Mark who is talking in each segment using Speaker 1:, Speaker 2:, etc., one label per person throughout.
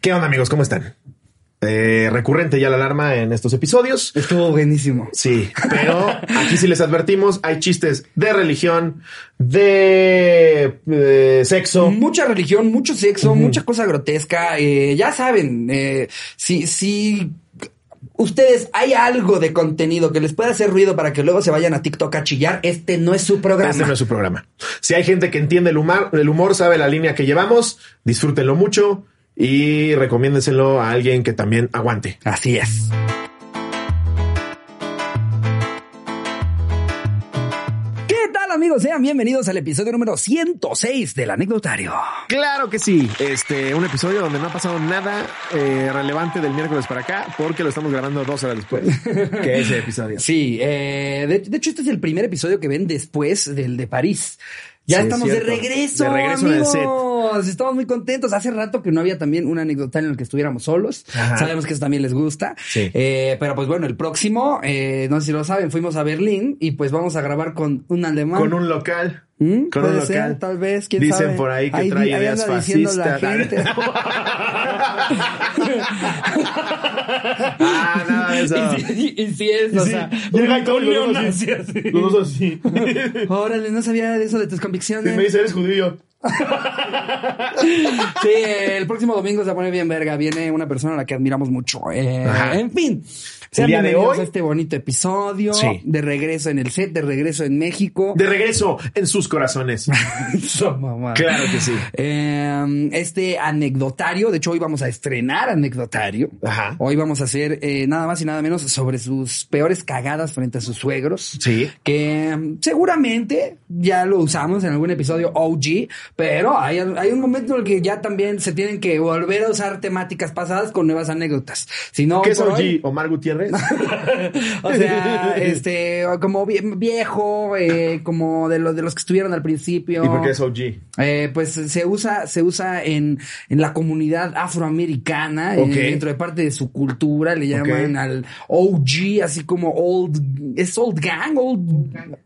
Speaker 1: ¿Qué onda amigos? ¿Cómo están? Eh, recurrente ya la alarma en estos episodios.
Speaker 2: Estuvo buenísimo.
Speaker 1: Sí, pero aquí sí les advertimos, hay chistes de religión, de eh, sexo.
Speaker 2: Mucha religión, mucho sexo, mucha cosa grotesca. Eh, ya saben, eh, si, si ustedes hay algo de contenido que les pueda hacer ruido para que luego se vayan a TikTok a chillar, este no es su programa.
Speaker 1: Este no es su programa. Si hay gente que entiende el humor, el humor sabe la línea que llevamos, disfrútenlo mucho y recomiéndenselo a alguien que también aguante.
Speaker 2: Así es. ¿Qué tal amigos? Sean bienvenidos al episodio número 106 del anecdotario.
Speaker 1: Claro que sí. Este, un episodio donde no ha pasado nada eh, relevante del miércoles para acá, porque lo estamos grabando dos horas después que ese episodio.
Speaker 2: Sí, eh, de, de hecho este es el primer episodio que ven después del de París. Ya
Speaker 1: Sí,
Speaker 2: estamos de regreso,
Speaker 1: De regreso en el set.
Speaker 2: amigos. Estamos muy contentos. Hace rato que no había también un anecdotario en el que estuviéramos solos.
Speaker 1: Ajá.
Speaker 2: Sabemos que eso también les gusta.
Speaker 1: Sí.
Speaker 2: Eh, pero pues bueno, el próximo, eh, no sé si lo saben, fuimos a Berlín y pues vamos a grabar con un alemán.
Speaker 1: Con un local.
Speaker 2: ¿Mm?
Speaker 1: Con
Speaker 2: Puede ser,
Speaker 1: local.
Speaker 2: tal vez, quién
Speaker 1: Dicen
Speaker 2: sabe.
Speaker 1: por ahí que
Speaker 2: Ahí
Speaker 1: trae
Speaker 2: ahí
Speaker 1: ideas fascistas. ah, de eso.
Speaker 2: Y sí, y sí es, o
Speaker 1: Sí,
Speaker 2: sea,
Speaker 1: llega dos
Speaker 2: neonazi
Speaker 1: así.
Speaker 2: así.
Speaker 1: Los dos así.
Speaker 2: Órale, no sabía de eso de tus
Speaker 1: Y
Speaker 2: convicciones.
Speaker 1: me dice, eres judío.
Speaker 2: Sí, el próximo domingo se poner bien verga. Viene una persona a la que admiramos mucho. Eh, en fin. Sean
Speaker 1: día de hoy-
Speaker 2: a este bonito episodio.
Speaker 1: Sí.
Speaker 2: De regreso en el set, de regreso en México.
Speaker 1: De regreso en sus corazones.
Speaker 2: Mamada.
Speaker 1: Claro que sí.
Speaker 2: Eh, este anecdotario, de hecho hoy vamos a estrenar anecdotario.
Speaker 1: Ajá.
Speaker 2: Hoy vamos a hacer eh, nada más y nada menos sobre sus peores cagadas frente a sus suegros.
Speaker 1: Sí.
Speaker 2: Que mm, seguramente ya lo usamos en algún episodio OG, pero hay, hay un momento en el que ya también se tienen que volver a usar temáticas pasadas con nuevas anécdotas. Si no,
Speaker 1: ¿Qué es OG?
Speaker 2: hoy-
Speaker 1: ¿Omar Gutiérrez?
Speaker 2: o sea, este, como vie- viejo, eh, como de los de los que estuvieron al principio.
Speaker 1: ¿Y por qué es OG?
Speaker 2: Eh, pues se usa, se usa en, en la comunidad afroamericana, eh,
Speaker 1: Ok.
Speaker 2: dentro de parte de su cultura, le llaman al OG, así como old, es old gang, old,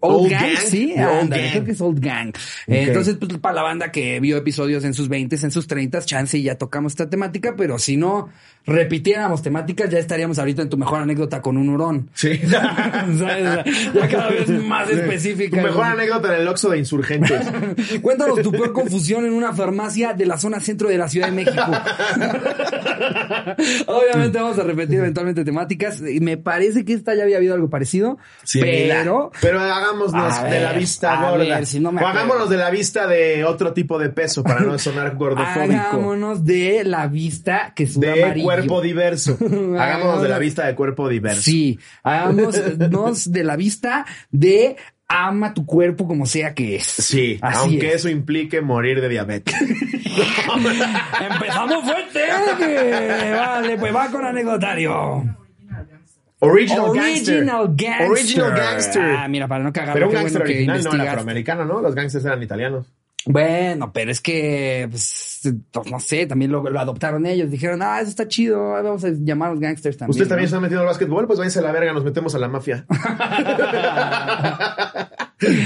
Speaker 2: old,
Speaker 1: Old
Speaker 2: gang,
Speaker 1: gang,
Speaker 2: sí,
Speaker 1: gang.
Speaker 2: creo que es old gang. Eh, entonces, pues para la banda que vio episodios en sus 20 en sus 30 chance y ya tocamos esta temática, pero si no repitiéramos temáticas, ya estaríamos ahorita en tu mejor anécdota con un hurón.
Speaker 1: Sí.
Speaker 2: ¿Sabes? Ya cada vez más específica.
Speaker 1: Tu mejor anécdota en el Oxxo de Insurgentes.
Speaker 2: Cuéntanos tu peor confusión en una farmacia de la zona centro de la Ciudad de México. Obviamente vamos a repetir eventualmente temáticas. Me parece que esta ya había habido algo parecido. pero
Speaker 1: Pero hagámonos de la vista gorda.
Speaker 2: ver, si no me
Speaker 1: o hagámonos de la vista de otro tipo de peso para no sonar gordofóbico.
Speaker 2: hagámonos de la vista que suda
Speaker 1: De
Speaker 2: amarillo.
Speaker 1: cuerpo diverso. Hagámonos de la vista de cuerpo diverso.
Speaker 2: Sí, hagámonos de la vista de ama tu cuerpo como sea que es.
Speaker 1: Sí,
Speaker 2: Así
Speaker 1: aunque
Speaker 2: es.
Speaker 1: eso implique morir de diabetes.
Speaker 2: Empezamos fuerte. Vale, pues va con anecdotario.
Speaker 1: Original,
Speaker 2: Original gangster.
Speaker 1: Original gangster.
Speaker 2: Ah, mira, para no cagar.
Speaker 1: Pero un gangster
Speaker 2: bueno
Speaker 1: original, no era
Speaker 2: investigaste.
Speaker 1: afroamericano, ¿no? Los gangsters eran italianos.
Speaker 2: Bueno, pero es que, pues, pues, no sé, también lo, lo adoptaron ellos. Dijeron, ah, eso está chido, ah, vamos a llamar a los gangsters también.
Speaker 1: Ustedes también
Speaker 2: ¿no?
Speaker 1: se han metido al básquetbol, pues váyanse a la verga, nos metemos a la mafia.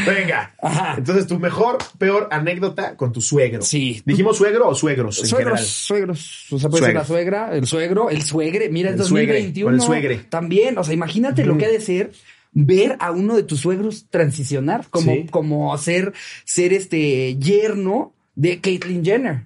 Speaker 1: Venga.
Speaker 2: Ajá.
Speaker 1: Entonces, tu mejor, peor anécdota con tu suegro.
Speaker 2: Sí.
Speaker 1: ¿Dijimos suegro o suegros en
Speaker 2: Suegros,
Speaker 1: general?
Speaker 2: suegros. O sea, puede ser la suegra, el suegro, el suegre. Mira,
Speaker 1: El suegre,
Speaker 2: 2021.
Speaker 1: o el suegre.
Speaker 2: También, o sea, imagínate lo que ha de ser ver a uno de tus suegros transicionar como,
Speaker 1: Sí.
Speaker 2: como ser, ser este yerno de Caitlyn Jenner.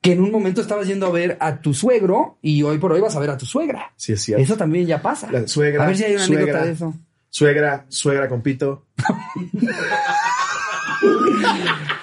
Speaker 2: Que en un momento estabas yendo a ver a tu suegro y hoy por hoy vas a ver a tu suegra.
Speaker 1: Sí, es cierto.
Speaker 2: Eso también ya pasa.
Speaker 1: La suegra,
Speaker 2: A ver si hay una
Speaker 1: suegra.
Speaker 2: anécdota de eso.
Speaker 1: Suegra, suegra con pito.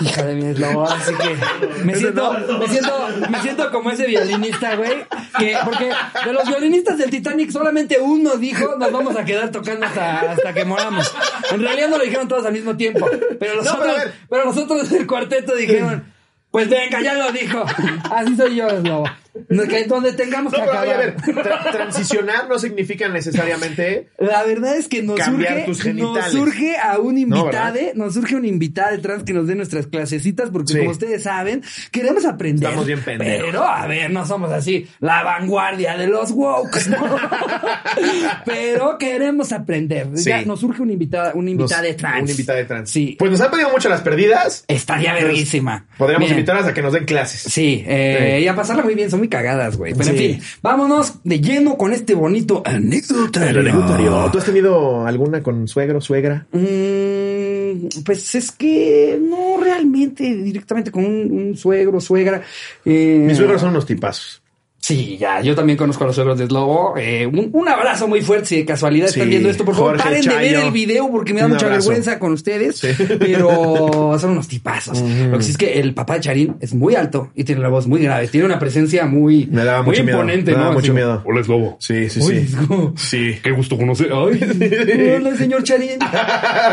Speaker 2: Hija de mi eslobo, así que me siento, me siento, me siento como ese violinista, güey, que, porque de los violinistas del Titanic solamente uno dijo, nos vamos a quedar tocando hasta, hasta que moramos. En realidad no lo dijeron todos al mismo tiempo, pero los
Speaker 1: No, pero
Speaker 2: otros,
Speaker 1: ver.
Speaker 2: pero los otros del cuarteto dijeron, pues venga, ya lo dijo. Así soy yo, eslobo. No, que donde tengamos
Speaker 1: No,
Speaker 2: que
Speaker 1: pero oye, a
Speaker 2: acabar.
Speaker 1: ver, tra- transicionar no significa necesariamente
Speaker 2: La verdad es que nos surge,
Speaker 1: tus
Speaker 2: nos surge a un
Speaker 1: No,
Speaker 2: invitade, nos surge un invitado trans que nos dé nuestras clasecitas, porque
Speaker 1: Sí.
Speaker 2: como ustedes saben, queremos aprender.
Speaker 1: Estamos bien pendejos.
Speaker 2: Pero, a ver, no somos así la vanguardia de los woke, ¿no? pero queremos aprender.
Speaker 1: Sí.
Speaker 2: Ya nos surge un invitado, un invitado
Speaker 1: nos-
Speaker 2: trans.
Speaker 1: Un invitado de trans.
Speaker 2: Sí.
Speaker 1: Pues nos han pedido mucho las perdidas.
Speaker 2: Estaría verguísima.
Speaker 1: Podríamos invitarlas a que nos den clases.
Speaker 2: Sí, eh,
Speaker 1: Sí.
Speaker 2: y a pasarla muy bien, son muy cagadas, güey. Pero
Speaker 1: Sí.
Speaker 2: en fin, vámonos de lleno con este bonito anecdotario.
Speaker 1: El anecdotario. ¿Tú has tenido alguna con suegro, suegra?
Speaker 2: Mm, pues es que no realmente directamente con un, un suegro, suegra. Eh,
Speaker 1: Mis suegros son unos tipazos.
Speaker 2: Sí, ya, yo también conozco a los suegros de Slobo. Eh, un, un abrazo muy fuerte si de casualidad
Speaker 1: Sí,
Speaker 2: están viendo esto. Por favor,
Speaker 1: Jorge,
Speaker 2: paren de ver el video porque me da
Speaker 1: Un
Speaker 2: mucha
Speaker 1: abrazo.
Speaker 2: vergüenza con ustedes.
Speaker 1: Sí.
Speaker 2: Pero son unos tipazos. Lo que sí es que el papá de Charín es muy alto y tiene la voz muy grave. Tiene una presencia muy,
Speaker 1: Me daba
Speaker 2: muy
Speaker 1: mucho miedo.
Speaker 2: imponente,
Speaker 1: Me daba
Speaker 2: ¿no?
Speaker 1: mucho
Speaker 2: Así
Speaker 1: miedo.
Speaker 3: Hola, es Lobo.
Speaker 1: Sí, sí,
Speaker 2: Uy,
Speaker 1: sí. Sí.
Speaker 3: Qué gusto conocer. Ay,
Speaker 2: Hola, señor Charín.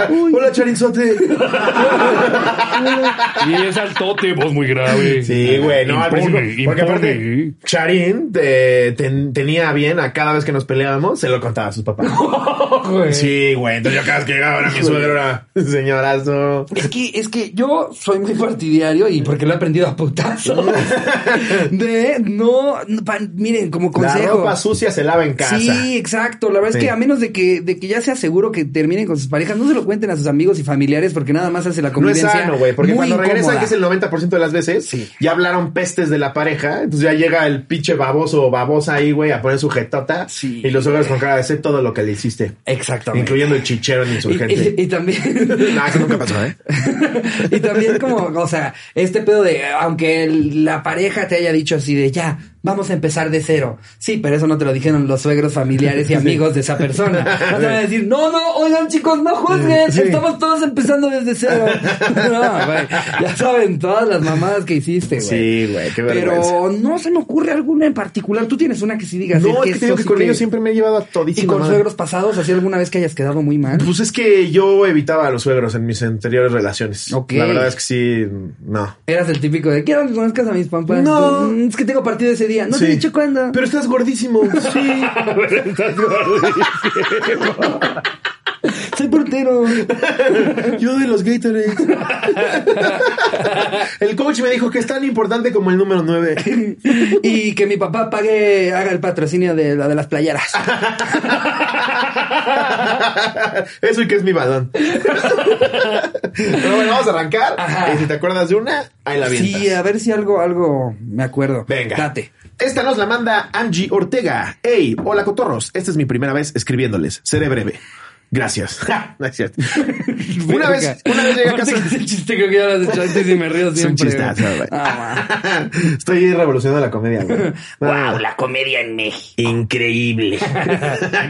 Speaker 2: Uy.
Speaker 1: Hola, Charinzote.
Speaker 3: y es altote, voz muy grave.
Speaker 1: Sí, güey, no, al
Speaker 3: Impone,
Speaker 1: principio. Porque aparte, Charín eh, ten- tenía bien a cada vez que nos peleábamos, se lo contaba a sus papás.
Speaker 2: Güey.
Speaker 1: Sí, güey. Entonces yo cada vez que llegaba era mi suegro, era señorazo.
Speaker 2: Es que, es que yo soy muy partidario y porque lo he aprendido a putazo de no, pa- miren, como
Speaker 1: La
Speaker 2: consejo.
Speaker 1: ropa sucia se lava en casa.
Speaker 2: Sí, exacto. La verdad
Speaker 1: Sí.
Speaker 2: es que a menos de que, de que ya sea seguro que terminen con sus parejas, no se lo cuenten a sus amigos y familiares porque nada más hace la
Speaker 1: No es
Speaker 2: convivencia.
Speaker 1: sano, güey, porque cuando regresan, que es el 90% de las veces,
Speaker 2: Sí.
Speaker 1: ya hablaron pestes de la pareja, entonces ya llega el pinche baboso o babosa ahí, güey, a poner su jetota
Speaker 2: Sí.
Speaker 1: y los suegros con cara de sé todo lo que le hiciste,
Speaker 2: Exactamente.
Speaker 1: incluyendo el chichero en
Speaker 2: Y,
Speaker 1: insurgente.
Speaker 2: y- y también.
Speaker 1: No, eso nunca pasó, ¿eh?
Speaker 2: y también como, o sea, este pedo de, aunque el- la pareja te haya dicho así de ya, vamos a empezar de cero. Sí, pero eso no te lo dijeron los suegros familiares y amigos de esa persona. No te van a decir, no, no, oigan chicos, no juzguen,
Speaker 1: Sí.
Speaker 2: estamos todos empezando desde cero. no, güey, ya saben todas las mamadas que hiciste, güey.
Speaker 1: Sí, güey, qué vergüenza.
Speaker 2: Pero no se me ocurre alguna en particular. Tú tienes una que sí digas.
Speaker 1: No, es que que
Speaker 2: sí
Speaker 1: con ellos siempre me he llevado a
Speaker 2: Y
Speaker 1: todísimo.
Speaker 2: con
Speaker 1: madre.
Speaker 2: suegros pasados, así alguna vez que hayas quedado muy mal.
Speaker 1: Pues es que yo evitaba a los suegros en mis anteriores relaciones.
Speaker 2: Ok.
Speaker 1: La verdad es que sí, no.
Speaker 2: Eras el típico de quiero que conozcas a mis papás.
Speaker 1: No.
Speaker 2: Mm, Es que tengo partido ese día. No
Speaker 1: Sí.
Speaker 2: te he dicho cuándo.
Speaker 1: Pero estás gordísimo. Sí.
Speaker 2: Soy
Speaker 1: Yo de los Gatorade. El coach me dijo que es tan importante como el número 9.
Speaker 2: y que mi papá pague, haga el patrocinio de la de las playeras.
Speaker 1: Eso y que es mi balón. Pero bueno, vamos a arrancar.
Speaker 2: Ajá.
Speaker 1: Y si te acuerdas de una, ahí la vienes.
Speaker 2: sí, a ver si algo, algo me acuerdo.
Speaker 1: Venga.
Speaker 2: Date.
Speaker 1: Esta nos la manda Angie Ortega. Hey, hola cotorros. Esta es mi primera vez escribiéndoles. Seré breve. Gracias. No es cierto. una vez, una vez llegué a casa.
Speaker 2: Ese chiste creo que ya lo has hecho antes y me río
Speaker 1: Es un
Speaker 2: siempre.
Speaker 1: chistazo, güey.
Speaker 2: Ah,
Speaker 1: Estoy revolucionando la comedia, güey.
Speaker 2: wow, la comedia en México.
Speaker 1: Increíble.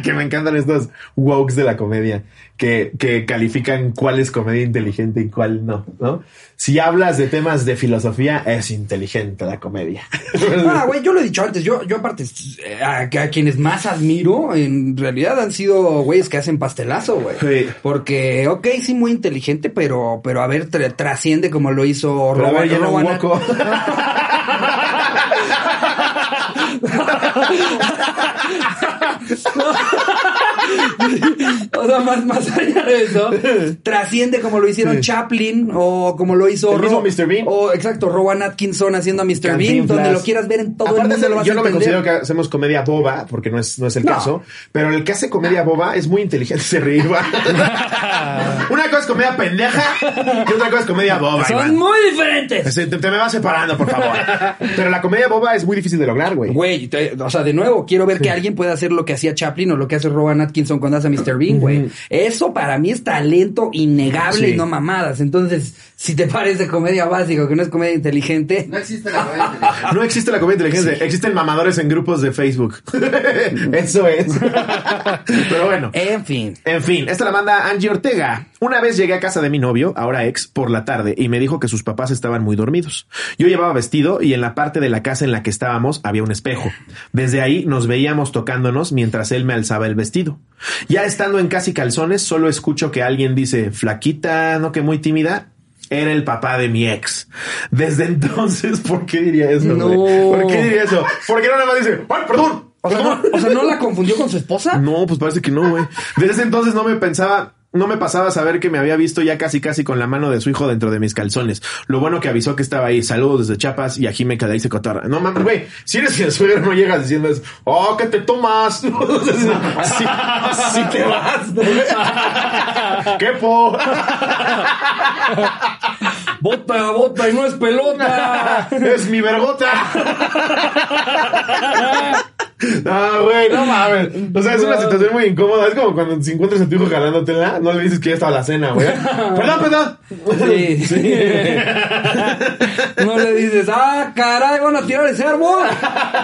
Speaker 1: que me encantan estos wokes de la comedia que, que califican cuál es comedia inteligente y cuál no, ¿no? Si hablas de temas de filosofía, es inteligente la comedia.
Speaker 2: Ah, güey, yo lo he dicho antes. Yo, yo aparte, eh, a, a quienes más admiro, en realidad han sido güeyes que hacen pastelazo, güey.
Speaker 1: Sí.
Speaker 2: Porque, ok, sí, muy inteligente, pero, pero a ver, tra- trasciende como lo hizo
Speaker 1: Pero a ver,
Speaker 2: Rowan-
Speaker 1: hueco.
Speaker 2: O sea, más, más allá de eso, trasciende como lo hicieron
Speaker 1: Sí.
Speaker 2: Chaplin o como lo hizo
Speaker 1: El mismo Mr. Bean.
Speaker 2: O exacto, Rowan Atkinson haciendo a Mr. Bean, donde lo quieras ver en todo
Speaker 1: Aparte
Speaker 2: el mundo
Speaker 1: de-
Speaker 2: lo vas
Speaker 1: yo
Speaker 2: a
Speaker 1: no me considero que hacemos comedia boba, porque no es, no es el
Speaker 2: No.
Speaker 1: caso, pero el que hace comedia boba es muy inteligente, se ríe. Una cosa es comedia pendeja y otra cosa es comedia boba.
Speaker 2: Son
Speaker 1: Iván.
Speaker 2: muy diferentes.
Speaker 1: Te, te me vas separando, por favor. Pero la comedia boba es muy difícil de lograr, güey.
Speaker 2: Güey, o sea, de nuevo, quiero ver que alguien pueda hacer lo que hacía Chaplin o lo que hace Rowan Atkinson cuando hace Mr. Bean, güey. Eso para mí es talento innegable
Speaker 1: Sí.
Speaker 2: y no mamadas. Entonces, si te parece comedia básica que no es comedia inteligente,
Speaker 4: No existe la comedia inteligente.
Speaker 1: No existe la comedia inteligente, existen mamadores en grupos de Facebook. Eso es. Pero bueno.
Speaker 2: en fin.
Speaker 1: En fin, esta la manda Angie Ortega. Una vez llegué a casa de mi novio, ahora ex, por la tarde y me dijo que sus papás estaban muy dormidos. Yo llevaba vestido y en la parte de la casa en la que estábamos había un espejo. Desde ahí nos veíamos tocándonos mientras él me alzaba el vestido. Ya estando en casi calzones, solo escucho que alguien dice, flaquita, no que muy tímida. Era el papá de mi ex. Desde entonces, ¿por qué diría eso?
Speaker 2: No.
Speaker 1: ¿Por qué diría eso? eso. Porque no nada más dice, ay, perdón.
Speaker 2: O sea, no, o sea, ¿no la confundió con su esposa?
Speaker 1: No, pues parece que no, güey. Desde ese entonces no me pensaba, no me pasaba a saber que me había visto ya casi casi con la mano de su hijo dentro de mis calzones. Lo bueno que avisó que estaba ahí. Saludos desde Chiapas y aquí me quedé y se cotorra. No mames, güey. Si eres el suegro no llegas diciendo eso. Oh, que te tomas. sí, sí te vas. ¿Qué po?
Speaker 2: Bota, bota y no es pelota.
Speaker 1: es mi vergota. Ah, güey, no mames. O sea, es una situación muy incómoda. Es como cuando si encuentras a tu hijo jalándotela, no le dices que ya estaba la cena, güey. Perdón, perdón.
Speaker 2: Sí. No le dices, ah, caray, van a tirar ese árbol.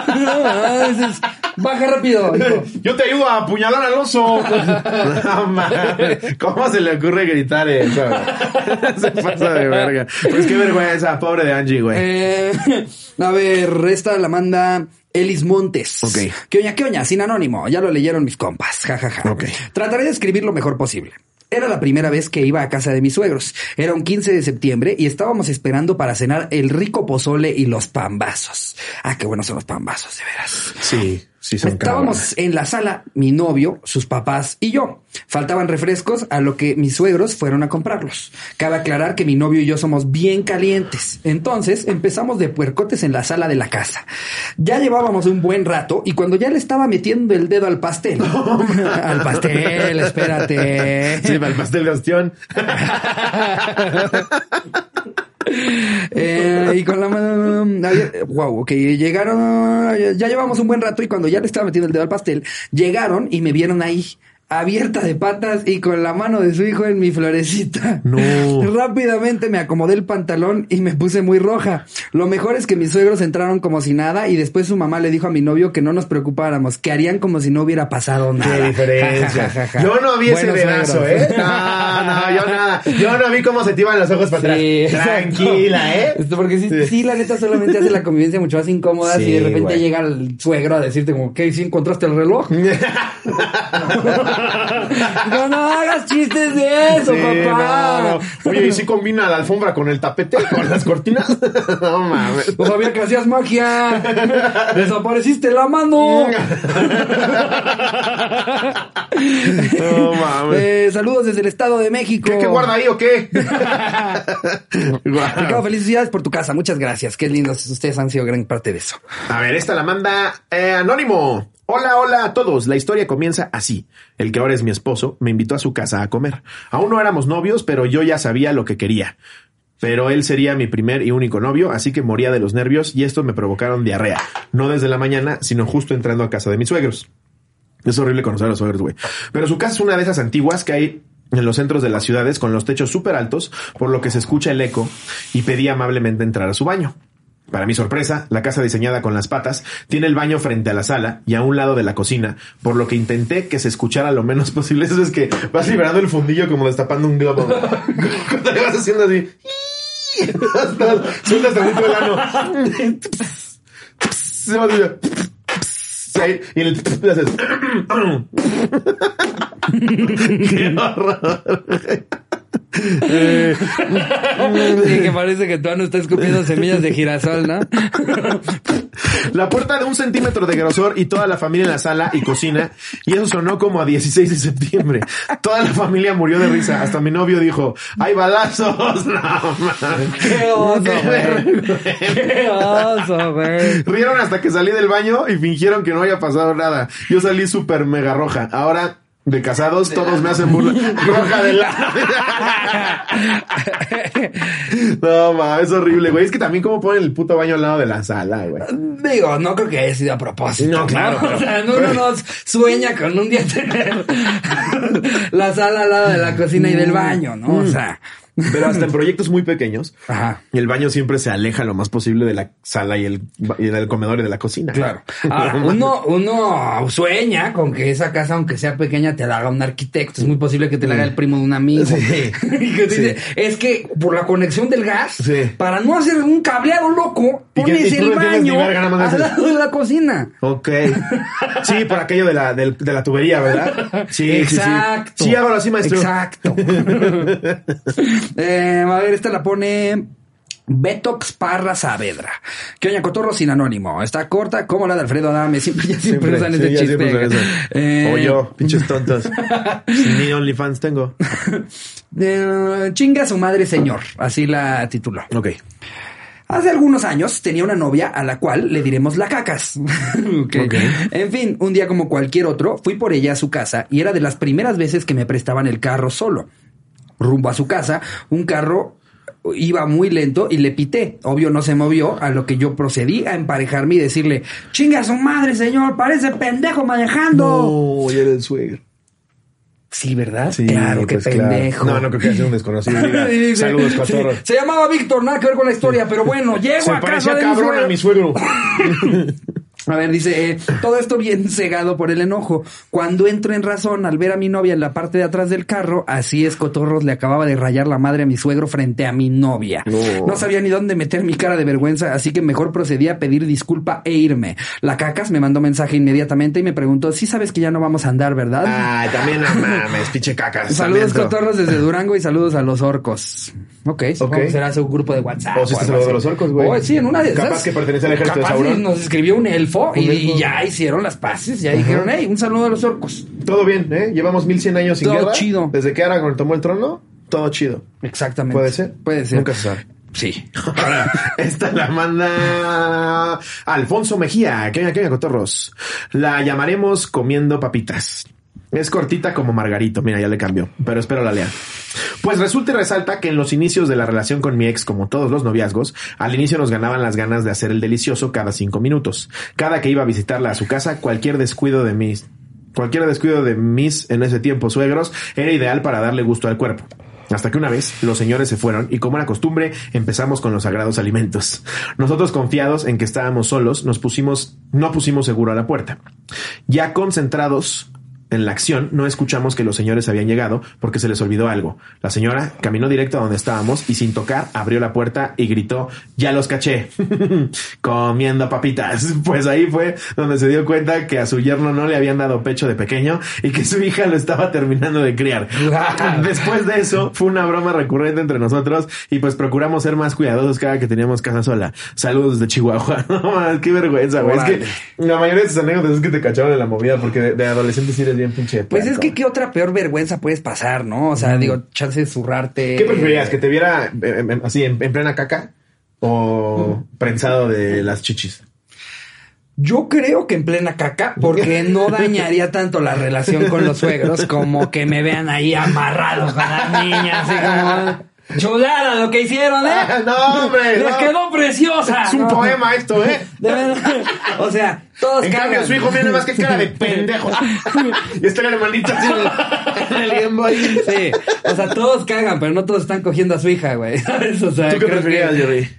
Speaker 2: No, dices, baja rápido. hijo.
Speaker 1: Yo te ayudo a apuñalar al oso. No mames. ¿Cómo se le ocurre gritar eso? Se pasa de verga. Pues qué vergüenza, pobre de Angie, güey.
Speaker 2: Eh, a ver, esta la manda Elis Montes.
Speaker 1: Ok.
Speaker 2: ¿Qué oña, qué oña? Sin anónimo. Ya lo leyeron mis compas. Ja, ja, ja.
Speaker 1: Ok.
Speaker 2: Trataré de escribir lo mejor posible. Era la primera vez que iba a casa de mis suegros. Era un 15 de septiembre y estábamos esperando para cenar el rico pozole y los pambazos. Ah, qué buenos son los pambazos, de veras.
Speaker 1: Sí, sí son
Speaker 2: Estábamos en la sala, mi novio, sus papás y yo. Faltaban refrescos, a lo que mis suegros fueron a comprarlos. Cabe aclarar que mi novio y yo somos bien calientes. Entonces empezamos de puercotes en la sala de la casa. Ya llevábamos un buen rato y cuando ya le estaba metiendo el dedo al pastel. al pastel, espérate.
Speaker 1: Sí, el pastel de ostión.
Speaker 2: Eh, y con la mano. Wow, ok. Llegaron. Ya llevamos un buen rato y cuando ya le estaba metiendo el dedo al pastel, llegaron y me vieron ahí. Abierta de patas y con la mano de su hijo en mi florecita.
Speaker 1: No.
Speaker 2: Rápidamente me acomodé el pantalón y me puse muy roja. Lo mejor es que mis suegros entraron como si nada y después su mamá le dijo a mi novio que no nos preocupáramos, que harían como si no hubiera pasado nada.
Speaker 1: Qué diferencia.
Speaker 2: Ja, ja, ja, ja.
Speaker 1: Yo no vi ese
Speaker 2: suegros.
Speaker 1: ¿eh? No, no, yo nada. Yo no vi cómo se te iban los ojos para
Speaker 2: Sí,
Speaker 1: atrás. Tranquila, ¿eh?
Speaker 2: Esto porque sí,
Speaker 1: Sí.
Speaker 2: sí. la neta solamente hace la convivencia mucho más incómoda si de repente
Speaker 1: güey.
Speaker 2: llega el suegro a decirte como, ¿qué? ¿Sí encontraste el reloj? no, no hagas chistes de eso,
Speaker 1: Sí,
Speaker 2: papá.
Speaker 1: no, no. Oye, ¿y si combina la alfombra con el tapete, con las cortinas? no mames.
Speaker 2: No sabía que hacías magia. Desapareciste la mano.
Speaker 1: No mames.
Speaker 2: Eh, saludos desde el Estado de México.
Speaker 1: ¿Qué, qué guarda ahí o qué? Guau.
Speaker 2: Ricardo, felicidades por tu casa. Muchas gracias. Qué lindos. Ustedes han sido gran parte de eso.
Speaker 1: A ver, esta la manda eh, Anónimo. Hola, hola a todos. La historia comienza así. El que ahora es mi esposo me invitó a su casa a comer. Aún no éramos novios, pero yo ya sabía lo que quería. Pero él sería mi primer y único novio, así que moría de los nervios y esto me provocaron diarrea. No desde la mañana, sino justo entrando a casa de mis suegros. Es horrible conocer a los suegros, güey. Pero su casa es una de esas antiguas que hay en los centros de las ciudades con los techos súper altos, por lo que se escucha el eco y pedí amablemente entrar a su baño. Para mi sorpresa, la casa diseñada con las patas tiene el baño frente a la sala y a un lado de la cocina, por lo que intenté que se escuchara lo menos posible. Eso es que vas liberando el fundillo como destapando un globo. Cuando le vas haciendo así. Sueltas tantito el ano. Se va a y en el haces. Qué horror. Eh,
Speaker 2: Sí, que parece que tú no está escupiendo semillas de girasol, ¿no?
Speaker 1: La puerta de un centímetro de grosor y toda la familia en la sala y cocina. Y eso sonó como a 16 de septiembre. Toda la familia murió de risa. Hasta mi novio dijo, ¡hay balazos! No, mames.
Speaker 2: ¡Qué oso, güey! ¡Qué oso, güey!
Speaker 1: Rieron hasta que salí del baño y fingieron que no había pasado nada. Yo salí súper mega roja. Ahora, de casados, todos me hacen burla. Roja de la... No, mames, es horrible, güey. Es que también como ponen el puto baño al lado de la sala, güey.
Speaker 2: Digo, no creo que haya sido a propósito.
Speaker 1: No, claro, pero-
Speaker 2: O sea, uno no sueña con un día tener la sala al lado de la cocina y del baño, ¿no? O sea.
Speaker 1: Pero hasta en proyectos muy pequeños,
Speaker 2: Ajá.
Speaker 1: el baño siempre se aleja lo más posible de la sala y el, y del comedor y de la cocina.
Speaker 2: Claro. Ahora, uno, uno sueña con que esa casa, aunque sea pequeña, te la haga un arquitecto. Es muy posible que te la haga el primo de un amigo.
Speaker 1: Sí.
Speaker 2: Y que
Speaker 1: Sí.
Speaker 2: es que por la conexión del gas,
Speaker 1: Sí.
Speaker 2: para no hacer un cableado loco, pones
Speaker 1: y
Speaker 2: el
Speaker 1: no
Speaker 2: baño
Speaker 1: verga,
Speaker 2: al lado de la cocina.
Speaker 1: Ok. Sí, por aquello de la, del- de la tubería, ¿verdad? Sí,
Speaker 2: Exacto.
Speaker 1: sí, sí. Sí, hágalo así, maestro.
Speaker 2: Exacto. Eh, a ver, esta la pone Betox Parra Saavedra. Que oña cotorro sin anónimo. Está corta como la de Alfredo Adame. Siempre, ya siempre, usan
Speaker 1: sí,
Speaker 2: chiste.
Speaker 1: siempre usan eso.
Speaker 2: Eh,
Speaker 1: O yo, pinches tontos. Ni OnlyFans tengo.
Speaker 2: eh, chinga su madre, señor. Así la tituló.
Speaker 1: Ok.
Speaker 2: Hace algunos años tenía una novia a la cual le diremos la cacas. Ok.
Speaker 1: Ok.
Speaker 2: En fin, un día como cualquier otro, fui por ella a su casa y era de las primeras veces que me prestaban el carro solo. Rumbo a su casa, un carro iba muy lento y le pité. Obvio no se movió, a lo que yo procedí a emparejarme y decirle, chinga a su madre, señor, parece pendejo manejando.
Speaker 1: No, ya era el suegro.
Speaker 2: Sí, ¿verdad?
Speaker 1: Sí,
Speaker 2: claro, qué
Speaker 1: pues claro.
Speaker 2: pendejo.
Speaker 1: No, no creo que sea un desconocido.
Speaker 2: Sí,
Speaker 1: Saludos,
Speaker 2: sí. Se llamaba Víctor, nada que ver con la historia, pero bueno, llego
Speaker 1: Se
Speaker 2: a casa de mi
Speaker 1: cabrón
Speaker 2: suegro.
Speaker 1: a mi suegro.
Speaker 2: A ver, dice, eh, todo esto bien cegado por el enojo. Cuando entro en razón al ver a mi novia en la parte de atrás del carro, así es, Cotorros le acababa de rayar la madre a mi suegro frente a mi novia.
Speaker 1: No.
Speaker 2: No sabía ni dónde meter mi cara de vergüenza, así que mejor procedí a pedir disculpa e irme. La cacas me mandó mensaje inmediatamente y me preguntó, sí sabes que ya no vamos a andar, ¿verdad?
Speaker 1: Ay, también no mames, pinche cacas.
Speaker 2: Saludos cotorros desde Durango y saludos a los orcos. Ok, supongo
Speaker 1: Ok.
Speaker 2: que será su grupo de WhatsApp.
Speaker 1: O si
Speaker 2: o algo
Speaker 1: saludó
Speaker 2: así.
Speaker 1: de los orcos, güey.
Speaker 2: Oh, sí, en una de esas.
Speaker 1: Capaz que pertenece al ejército de Sauron.
Speaker 2: Nos escribió un elfo y, ya hicieron las paces. Ya dijeron, hey, un saludo a los orcos.
Speaker 1: Todo bien, ¿eh? Llevamos 1100 años sin
Speaker 2: Todo
Speaker 1: guerra.
Speaker 2: chido.
Speaker 1: Desde que Aragorn tomó el trono, todo chido.
Speaker 2: Exactamente.
Speaker 1: ¿Puede ser?
Speaker 2: Puede ser.
Speaker 1: Nunca se sabe.
Speaker 2: Sí.
Speaker 1: Ahora, esta la manda Alfonso Mejía. ¿Qué oña, qué oña, cotorros? La llamaremos comiendo papitas. Es cortita como Margarito. Mira, ya le cambió. Pero espero la lea. Pues resulta y resalta que en los inicios de la relación con mi ex, como todos los noviazgos, al inicio nos ganaban las ganas de hacer el delicioso cada cinco minutos. Cada que iba a visitarla a su casa, cualquier descuido de mis, cualquier descuido de mis, en ese tiempo, suegros, era ideal para darle gusto al cuerpo. Hasta que una vez los señores se fueron y como era costumbre empezamos con los sagrados alimentos. Nosotros confiados en que estábamos solos nos pusimos, no pusimos seguro a la puerta. Ya concentrados en la acción no escuchamos que los señores habían llegado porque se les olvidó algo. La señora caminó directo a donde estábamos y sin tocar abrió la puerta y gritó, ya los caché, comiendo papitas. Pues ahí fue donde se dio cuenta que a su yerno no le habían dado pecho de pequeño y que su hija lo estaba terminando de criar. Después de eso fue una broma recurrente entre nosotros y pues procuramos ser más cuidadosos cada que teníamos casa sola. Saludos de Chihuahua. No qué vergüenza, güey. Es que la mayoría de tus anécdotas es que te cacharon en la movida porque de, de adolescente sí eres bien pinche.
Speaker 2: Pues es que qué otra peor vergüenza puedes pasar, ¿no? O sea, digo, chance de zurrarte.
Speaker 1: ¿Qué preferías? ¿Que te viera eh, así en, en plena caca o prensado de las chichis?
Speaker 2: Yo creo que en plena caca, porque no dañaría tanto la relación con los suegros como que me vean ahí amarrados con las niñas, así como... Chulada lo que hicieron, ¿eh?
Speaker 1: no, hombre.
Speaker 2: Les
Speaker 1: no.
Speaker 2: quedó preciosa.
Speaker 1: Es un
Speaker 2: No.
Speaker 1: poema esto, ¿eh?
Speaker 2: De verdad. O sea, todos
Speaker 1: En cambio, su hijo viene más que cara de pendejo. y está el hermanito así en el, el Game.
Speaker 2: Sí, o sea, todos cagan, pero no todos están cogiendo a su hija, güey. ¿Sabes? O sea,
Speaker 1: ¿Tú qué preferías,
Speaker 2: que-
Speaker 1: Jerry?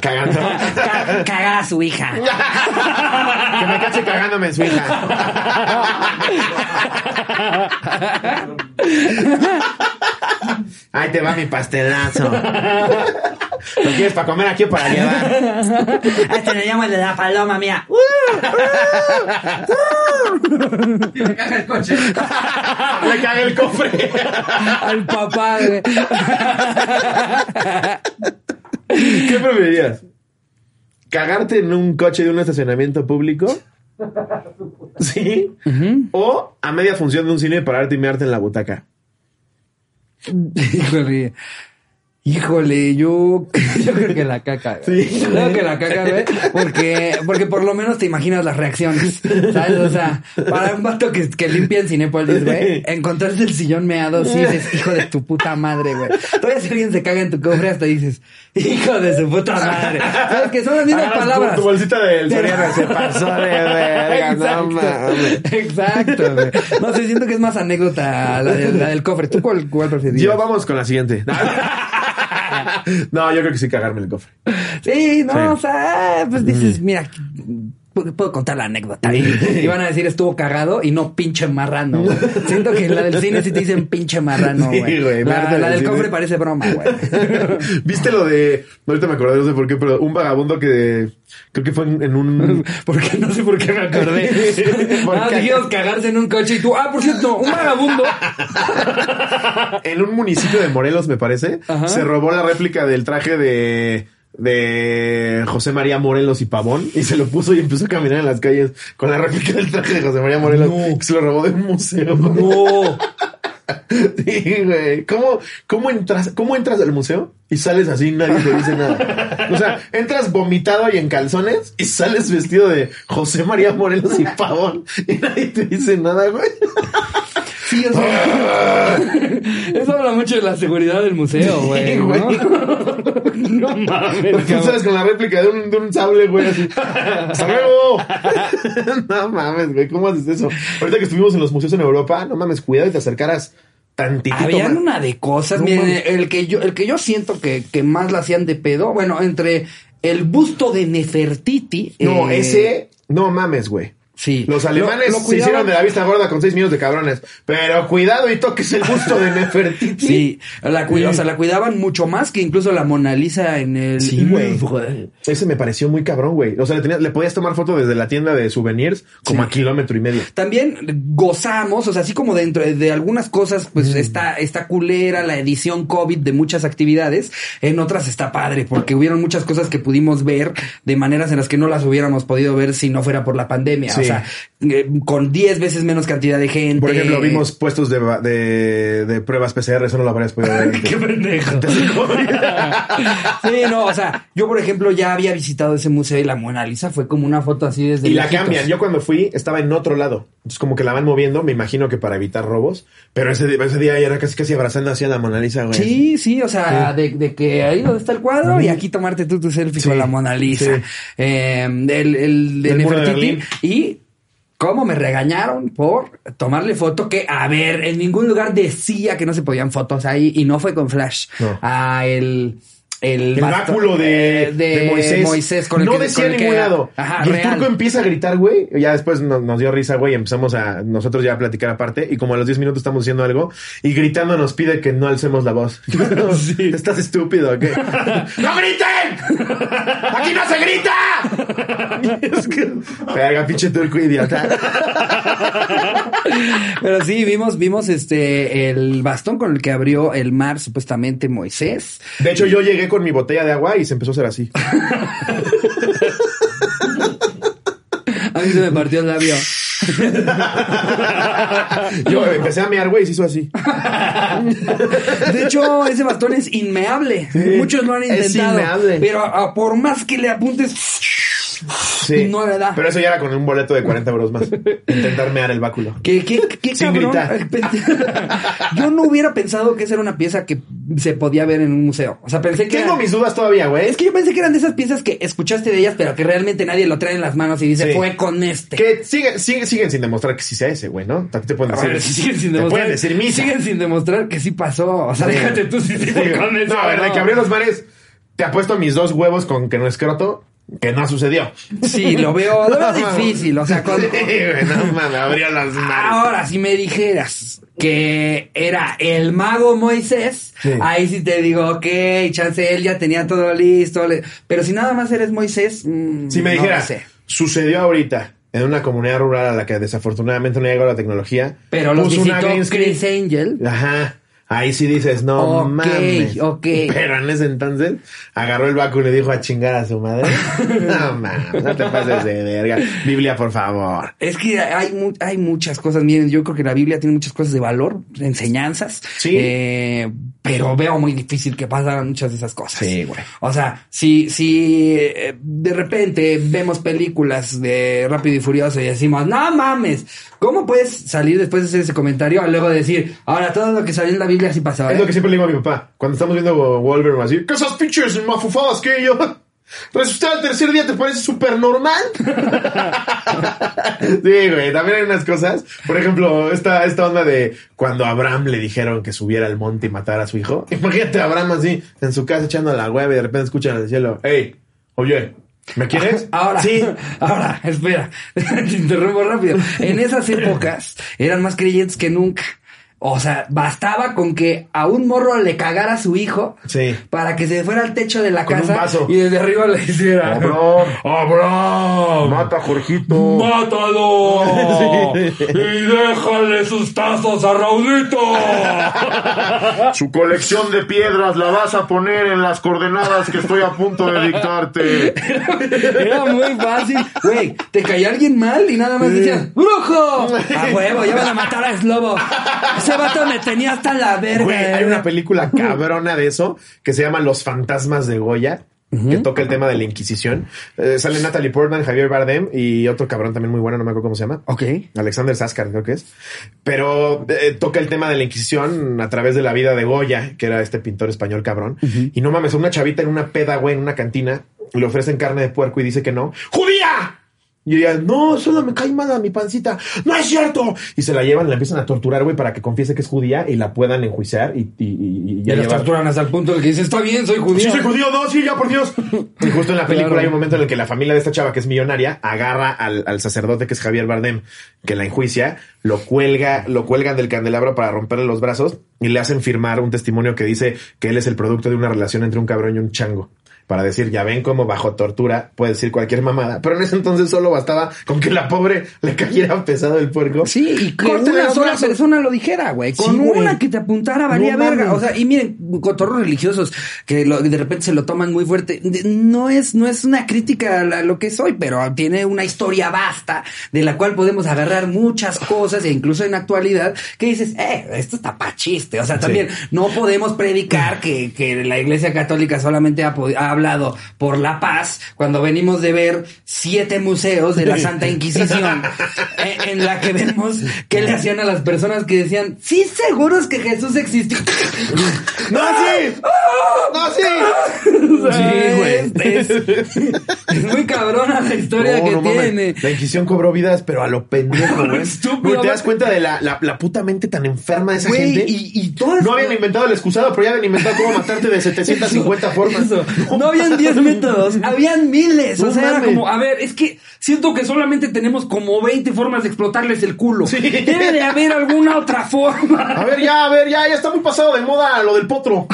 Speaker 1: Cagando.
Speaker 2: Ca- Caga a su hija.
Speaker 1: que me cache cagándome en su hija. Ahí te va mi pastelazo. ¿Lo quieres para comer aquí o para llevar?
Speaker 2: A este le llamo el de la paloma mía. Me caga el coche.
Speaker 1: Le cagué el cofre.
Speaker 2: Al papá, güey.
Speaker 1: ¿Qué preferirías? ¿Cagarte en un coche de un estacionamiento público? ¿Sí? O a media función de un cine pararte y mearte en la butaca.
Speaker 2: Híjole. Híjole, yo, yo creo que la caca.
Speaker 1: Sí.
Speaker 2: Creo que la caca, güey. Porque, porque por lo menos te imaginas las reacciones. ¿Sabes? O sea, para un vato que, que limpia en Cinépolis, güey, encontrarse el sillón meado, sí dices, hijo de tu puta madre, güey. Todavía si alguien se caga en tu cofre, hasta dices, hijo de su puta madre. ¿Sabes? Que son las mismas palabras.
Speaker 1: Tu, bolsita del Soriana se pasó de verga, no
Speaker 2: Exacto.
Speaker 1: mames.
Speaker 2: Exacto, güey. No sé, siento que es más anécdota la, de- la del cofre. ¿Tú cuál, cuál preferirías?
Speaker 1: Yo vamos con la siguiente. No, yo creo que sí cagarme el cofre.
Speaker 2: Sí, no,
Speaker 1: Sí.
Speaker 2: o sea, pues dices, mira, puedo contar la anécdota. Y, van a decir, estuvo cagado y no pinche marrano, güey. Siento que la del cine sí te dicen pinche marrano,
Speaker 1: Sí,
Speaker 2: güey. la,
Speaker 1: del
Speaker 2: del cofre parece broma, güey.
Speaker 1: ¿Viste lo de, ahorita me acordé, no sé por qué, pero un vagabundo que creo que fue en, en un...
Speaker 2: Porque no sé por qué me acordé.
Speaker 1: ¿Por
Speaker 2: ah, dijimos cagarse en un coche y tú, ah, por cierto, un vagabundo.
Speaker 1: en un municipio de Morelos, me parece,
Speaker 2: Ajá.
Speaker 1: se robó la réplica del traje de de José María Morelos y Pavón y se lo puso y empezó a caminar en las calles con la réplica del traje de José María Morelos
Speaker 2: No.
Speaker 1: que se lo robó de un museo.
Speaker 2: No.
Speaker 1: Sí, güey. ¿Cómo, cómo entras, cómo entras al museo y sales así y nadie te dice nada? O sea, entras vomitado y en calzones y sales vestido de José María Morelos y Pavón y nadie te dice nada, güey.
Speaker 2: Sí, eso habla mucho de la seguridad del museo, güey.
Speaker 1: Sí,
Speaker 2: ¿no?
Speaker 1: güey.
Speaker 2: no mames,
Speaker 1: Tú sabes con la réplica de un, de un sable, güey, así. ¡Hasta luego! no mames, güey, ¿cómo haces eso? Ahorita que estuvimos en los museos en Europa, no mames, cuidado y te acercaras tantitito
Speaker 2: Habían una de cosas,
Speaker 1: No
Speaker 2: miren,
Speaker 1: mames.
Speaker 2: el que yo, el que yo siento que, que más la hacían de pedo, bueno, entre el busto de Nefertiti.
Speaker 1: No,
Speaker 2: eh,
Speaker 1: ese, no mames, güey.
Speaker 2: Sí.
Speaker 1: Los alemanes
Speaker 2: Lo- lo
Speaker 1: se hicieron de la vista gorda con seis millones de cabrones. Pero cuidado y toques el busto de Nefertiti.
Speaker 2: Sí, la, cuida- o sea, la cuidaban mucho más que incluso la Mona Lisa en el
Speaker 1: Sí, güey.
Speaker 2: Louvre.
Speaker 1: Ese me pareció muy cabrón, güey. O sea, le, tenías- le podías tomar foto desde la tienda de souvenirs como
Speaker 2: Sí.
Speaker 1: a kilómetro y medio.
Speaker 2: También gozamos, o sea, así como dentro de algunas cosas, pues está, está culera la edición COVID de muchas actividades, en otras está padre, porque hubieron muchas cosas que pudimos ver de maneras en las que no las hubiéramos podido ver si no fuera por la pandemia.
Speaker 1: Sí.
Speaker 2: O sea, yeah. Eh, con 10 veces menos cantidad de gente.
Speaker 1: Por ejemplo, vimos puestos de, de, de pruebas PCR, eso no lo habrías podido ver.
Speaker 2: Qué pendejo. sí, no, o sea, yo por ejemplo ya había visitado ese museo y la Mona Lisa fue como una foto así desde
Speaker 1: Y la
Speaker 2: lejitos.
Speaker 1: cambian. Yo cuando fui estaba en otro lado. Entonces como que la van moviendo, me imagino que para evitar robos. Pero ese, ese día ya era casi casi abrazando hacia la Mona Lisa, güey.
Speaker 2: Sí, sí, o sea, De, de que ahí donde está el cuadro y aquí tomarte tú tu selfie
Speaker 1: Sí,
Speaker 2: con la Mona Lisa.
Speaker 1: sí.
Speaker 2: Eh, el, el
Speaker 1: El
Speaker 2: Nefertiti.
Speaker 1: Berlín.
Speaker 2: Y cómo me regañaron por tomarle foto que, a ver, en ningún lugar decía que no se podían fotos ahí y no fue con flash.
Speaker 1: No.
Speaker 2: Ah, el... El,
Speaker 1: El báculo de,
Speaker 2: eh,
Speaker 1: de Moisés.
Speaker 2: con el
Speaker 1: no
Speaker 2: que-
Speaker 1: decía
Speaker 2: con el
Speaker 1: ningún lado.
Speaker 2: Ajá,
Speaker 1: y el
Speaker 2: real.
Speaker 1: turco empieza a gritar, güey. Ya después nos, nos dio risa, güey. y Empezamos a nosotros ya a platicar aparte. Y como a los 10 minutos estamos diciendo algo. Y gritando nos pide que no alcemos la voz. ¿Estás estúpido qué? ¡No griten! ¡Aquí no se grita! es que... Verga, pinche turco idiota.
Speaker 2: Pero sí, vimos, vimos este, el bastón con el que abrió el mar, supuestamente Moisés.
Speaker 1: De hecho, yo llegué con mi botella de agua y se empezó a hacer así.
Speaker 2: A mí se me partió el labio.
Speaker 1: Yo empecé a mear, güey, y se hizo así.
Speaker 2: De hecho, ese bastón es inmeable. Muchos lo han
Speaker 1: es
Speaker 2: intentado.
Speaker 1: inmeable.
Speaker 2: Pero a- por más que le apuntes,
Speaker 1: Sí.
Speaker 2: No le da.
Speaker 1: Pero eso ya era con un boleto de 40 euros más. Intentar mear el báculo.
Speaker 2: ¿Qué, qué, qué
Speaker 1: Sin
Speaker 2: cabrón?
Speaker 1: gritar.
Speaker 2: Yo no hubiera pensado que esa era una pieza que se podía ver en un museo. O sea, pensé que.
Speaker 1: Tengo mis dudas todavía, güey.
Speaker 2: Es que yo pensé que eran de esas piezas que escuchaste de ellas, pero que realmente nadie lo trae en las manos y dice,
Speaker 1: Sí.
Speaker 2: fue con este.
Speaker 1: Que siguen, siguen, siguen sin demostrar que sí sea ese, güey, ¿no? Ti te pueden
Speaker 2: A
Speaker 1: decir.
Speaker 2: ver, siguen sin
Speaker 1: te
Speaker 2: demostrar.
Speaker 1: pueden decir misa.
Speaker 2: Siguen sin demostrar que sí pasó. O sea, déjate tú si sí fue con eso.
Speaker 1: No, a ver, de que abrió los mares, te apuesto mis dos huevos con que no escroto, que no sucedió.
Speaker 2: Sí, lo veo, lo veo difícil. O sea, con,
Speaker 1: Sí, no mames, abrió los mares.
Speaker 2: Ahora, si me dijeras que era el mago Moisés,
Speaker 1: Sí.
Speaker 2: ahí sí te digo, ok, chance, él ya tenía todo listo. Pero si nada más eres Moisés, mm,
Speaker 1: Si me
Speaker 2: no
Speaker 1: dijera,
Speaker 2: lo sé.
Speaker 1: sucedió ahorita en una comunidad rural a la que desafortunadamente no llegó la tecnología.
Speaker 2: Pero los
Speaker 1: una.
Speaker 2: Chris Angel.
Speaker 1: Ajá. Ahí sí dices, no mames.
Speaker 2: ok.
Speaker 1: Pero en ese entonces agarró el báculo y le dijo a chingar a su madre. no mames, no te pases de verga. Biblia, por favor.
Speaker 2: Es que hay, mu- hay muchas cosas. Miren, yo creo que la Biblia tiene muchas cosas de valor, enseñanzas.
Speaker 1: Sí.
Speaker 2: Eh, pero veo muy difícil que pasaran muchas de esas cosas.
Speaker 1: Sí, güey.
Speaker 2: O sea, si, si eh, de repente vemos películas de Rápido y Furioso y decimos, no mames, ¿cómo puedes salir después de hacer ese comentario a luego decir, ahora todo lo que salió en la Biblia sí pasó?
Speaker 1: Es
Speaker 2: ¿eh?"
Speaker 1: lo que siempre le digo a mi papá. Cuando estamos viendo Wolverine, va a decir, ¿qué esas pinches mafufadas que yo? Resucitar al tercer día te parece súper normal. sí, güey, también hay unas cosas. Por ejemplo, esta, esta onda de cuando a Abraham le dijeron que subiera al monte y matara a su hijo. Imagínate a Abraham así, en su casa echando la hueva y de repente escuchan en el cielo, hey, oye, ¿Me quieres?
Speaker 2: Ahora,
Speaker 1: Sí.
Speaker 2: ahora, espera, te interrumpo rápido. En esas épocas eran más creyentes que nunca. O sea, bastaba con que a un morro le cagara a su hijo
Speaker 1: Sí.
Speaker 2: para que se fuera al techo de la
Speaker 1: Con
Speaker 2: casa y desde arriba le hiciera.
Speaker 3: Abraham, Abraham,
Speaker 1: Mata a Jorgito.
Speaker 3: mátalo y déjale sus tazos a Raulito.
Speaker 1: Su colección de piedras la vas a poner en las coordenadas que estoy a punto de dictarte.
Speaker 2: Era muy fácil. Güey, te caía alguien mal y nada más decían, ¡Brujo! A huevo, ya van a matar a Slobo. Ese vato me tenía hasta la verga.
Speaker 1: Güey, hay
Speaker 2: eh.
Speaker 1: una película cabrona de eso que se llama Los fantasmas de Goya. Que toca el tema de la Inquisición. Eh, sale Natalie Portman, Javier Bardem y otro cabrón también muy bueno, no me acuerdo cómo se llama.
Speaker 2: Ok.
Speaker 1: Alexander Saskar, creo que es. Pero eh, toca el tema de la Inquisición a través de la vida de Goya, que era este pintor español cabrón. Y no mames, una chavita en una peda, güey, en una cantina, le ofrecen carne de puerco y dice que no. ¡Judía! Y ella, no, solo me cae mal a mi pancita. ¡No es cierto! Y se la llevan, la empiezan a torturar, güey, para que confiese que es judía y la puedan enjuiciar y, y, y- y
Speaker 2: Ya
Speaker 1: llevar-
Speaker 2: torturan hasta el punto de que dice, está bien, soy judío.
Speaker 1: Sí, soy judío, no, sí, ya por Dios. Y justo en la película
Speaker 2: Claro.
Speaker 1: hay un momento en el que la familia de esta chava, que es millonaria, agarra al, al sacerdote que es Javier Bardem, que la enjuicia, lo cuelga, lo cuelgan del candelabro para romperle los brazos y le hacen firmar un testimonio que dice que él es el producto de una relación entre un cabrón y un chango. Para decir, ya ven cómo bajo tortura puede decir cualquier mamada. Pero en ese entonces solo bastaba con que la pobre le cayera pesado el puerco.
Speaker 2: Sí, y que una sola persona lo dijera, güey. Con
Speaker 1: Sí, güey.
Speaker 2: una que te apuntara valía
Speaker 1: No
Speaker 2: verga. O sea, y miren, cotorros religiosos que lo- de repente se lo toman muy fuerte. No es, no es una crítica a lo que soy, pero tiene una historia vasta de la cual podemos agarrar muchas cosas e incluso en actualidad que dices, eh, esto está pa' chiste. O sea, también no podemos predicar que, que la iglesia católica solamente ha, pod- ha hablado por la paz cuando venimos de ver siete museos de la Santa Inquisición eh, en la que vemos que le hacían a las personas que decían, sí, seguros que Jesús existió.
Speaker 1: ¡No, sí! ¡No, sí!
Speaker 2: Sí, güey. Es, es muy cabrona la historia
Speaker 1: No,
Speaker 2: que
Speaker 1: no mames.
Speaker 2: tiene.
Speaker 1: La Inquisición cobró vidas, pero a lo pendejo, güey.
Speaker 2: Estúpido,
Speaker 1: ¿Te das cuenta de la, la, la puta mente tan enferma de esa
Speaker 2: Güey,
Speaker 1: gente?
Speaker 2: y, y todas
Speaker 1: No habían inventado el excusado, pero ya habían inventado cómo matarte de 750 formas.
Speaker 2: Eso. No habían 10 métodos, habían miles.
Speaker 1: No
Speaker 2: o sea, era como, a ver, es que siento que solamente tenemos como 20 formas de explotarles el culo.
Speaker 1: Sí.
Speaker 2: Debe de haber alguna otra forma.
Speaker 1: A ver, ya, a ver, ya, ya está muy pasado de moda lo del potro.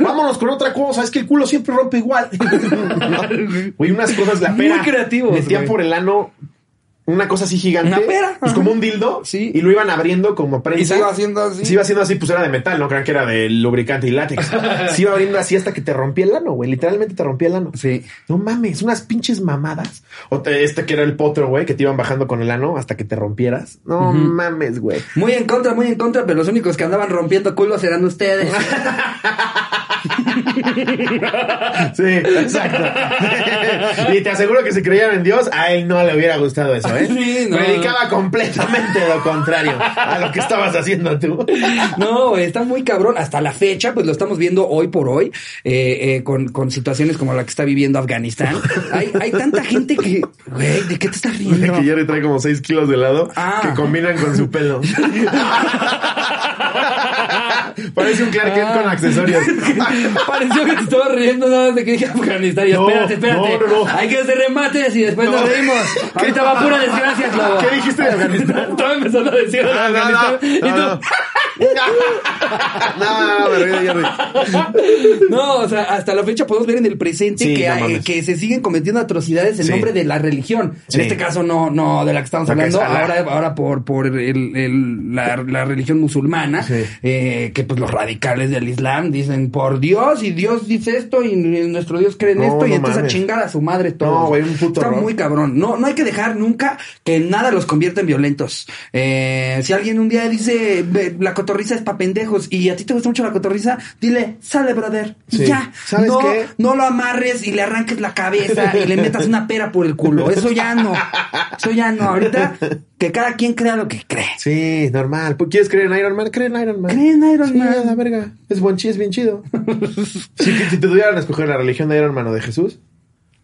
Speaker 1: Vámonos con otra cosa. Es que el culo siempre rompe igual. Güey, unas cosas, la
Speaker 2: Muy
Speaker 1: pera.
Speaker 2: creativos,
Speaker 1: Metían por el ano una cosa así gigante.
Speaker 2: Una pera,
Speaker 1: Pues como un dildo.
Speaker 2: Sí.
Speaker 1: Y lo iban abriendo como prensa.
Speaker 2: Y se iba haciendo así.
Speaker 1: Se iba haciendo así, pues era de metal, no crean que era de lubricante y látex. Se iba abriendo así hasta que te rompía el ano, güey. Literalmente te rompía el ano.
Speaker 2: Sí.
Speaker 1: No mames, unas pinches mamadas. O te- este que era el potro, güey, que te iban bajando con el ano hasta que te rompieras. No mames, güey.
Speaker 2: Muy en contra, muy en contra, pero los únicos que andaban rompiendo culos eran ustedes.
Speaker 1: Sí, exacto. y te aseguro que si creían en Dios, a él no le hubiera gustado eso, ¿eh?
Speaker 2: Sí, no.
Speaker 1: Predicaba completamente lo contrario a lo que estabas haciendo tú.
Speaker 2: No, güey, está muy cabrón. Hasta la fecha, pues lo estamos viendo hoy por hoy, eh, eh, con, con situaciones como la que está viviendo Afganistán. Hay, hay tanta gente que, güey, ¿de qué te estás riendo?
Speaker 1: Que Jerry trae como 6 kilos de helado
Speaker 2: Ah.
Speaker 1: que combinan con su pelo. Parece un Clark Kent
Speaker 2: Ah.
Speaker 1: con accesorios.
Speaker 2: Pareció que te estaba riendo nada más de que dije Afganistán. Y
Speaker 1: No,
Speaker 2: espérate, espérate.
Speaker 1: no.
Speaker 2: Hay que hacer remates y después nos
Speaker 1: No.
Speaker 2: reímos. Ahorita va pura desgracia, Clavo.
Speaker 1: ¿Qué dijiste de Afganistán?
Speaker 2: Estaba empezando a decir de
Speaker 1: Ah,
Speaker 2: Afganistán.
Speaker 1: no,
Speaker 2: y tú,
Speaker 1: no, me río Jerry.
Speaker 2: O sea, hasta la fecha podemos ver en el presente
Speaker 1: Sí,
Speaker 2: que,
Speaker 1: no
Speaker 2: hay-
Speaker 1: mames.
Speaker 2: que se siguen cometiendo atrocidades en
Speaker 1: Sí.
Speaker 2: nombre de la religión.
Speaker 1: Sí.
Speaker 2: En este caso no, no de la que estamos hablando, ahora, ahora por, por el, el- la, la religión musulmana,
Speaker 1: Sí.
Speaker 2: eh, que pues los radicales del Islam dicen por Dios y Dios dice esto y nuestro Dios cree en
Speaker 1: No,
Speaker 2: esto y entonces
Speaker 1: mames.
Speaker 2: a chingar a su madre todo.
Speaker 1: No, güey, un puto
Speaker 2: Está
Speaker 1: horror.
Speaker 2: muy cabrón. No, no hay que dejar nunca que nada los convierta en violentos. Eh, si alguien un día dice "Ve, la cotorriza es pa' pendejos y a ti te gusta mucho la cotorriza, dile, sale, brother. Y ya.
Speaker 1: ¿Sabes
Speaker 2: no,
Speaker 1: qué?
Speaker 2: no lo amarres y le arranques la cabeza y le metas una pera por el culo. Eso ya no. Eso ya no. Ahorita que cada quien crea lo que cree.
Speaker 1: Sí, normal. ¿Pues ¿Quieres creer en Iron Man? Cree en Iron Man.
Speaker 2: Cree en Iron
Speaker 1: Sí,
Speaker 2: Man.
Speaker 1: la verga. Es buen chi, es bien chido. si, si te tuvieran a escoger la religión de Iron Man o de Jesús,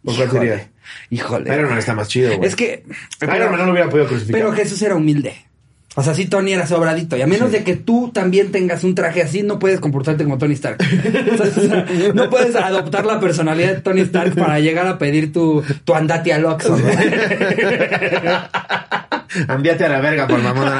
Speaker 1: ¿por cuál sería?
Speaker 2: Híjole.
Speaker 1: Iron Man está más chido, güey.
Speaker 2: Es que.
Speaker 1: Iron Man no lo hubiera podido crucificar.
Speaker 2: Pero Jesús era humilde. O sea, sí, Tony era sobradito. Y a menos de que tú también tengas un traje así, no puedes comportarte como Tony Stark. O sea, no puedes adoptar la personalidad de Tony Stark para llegar a pedir tu, tu andate al Oxxo, ¿no?
Speaker 1: Envíate a la verga por mamón.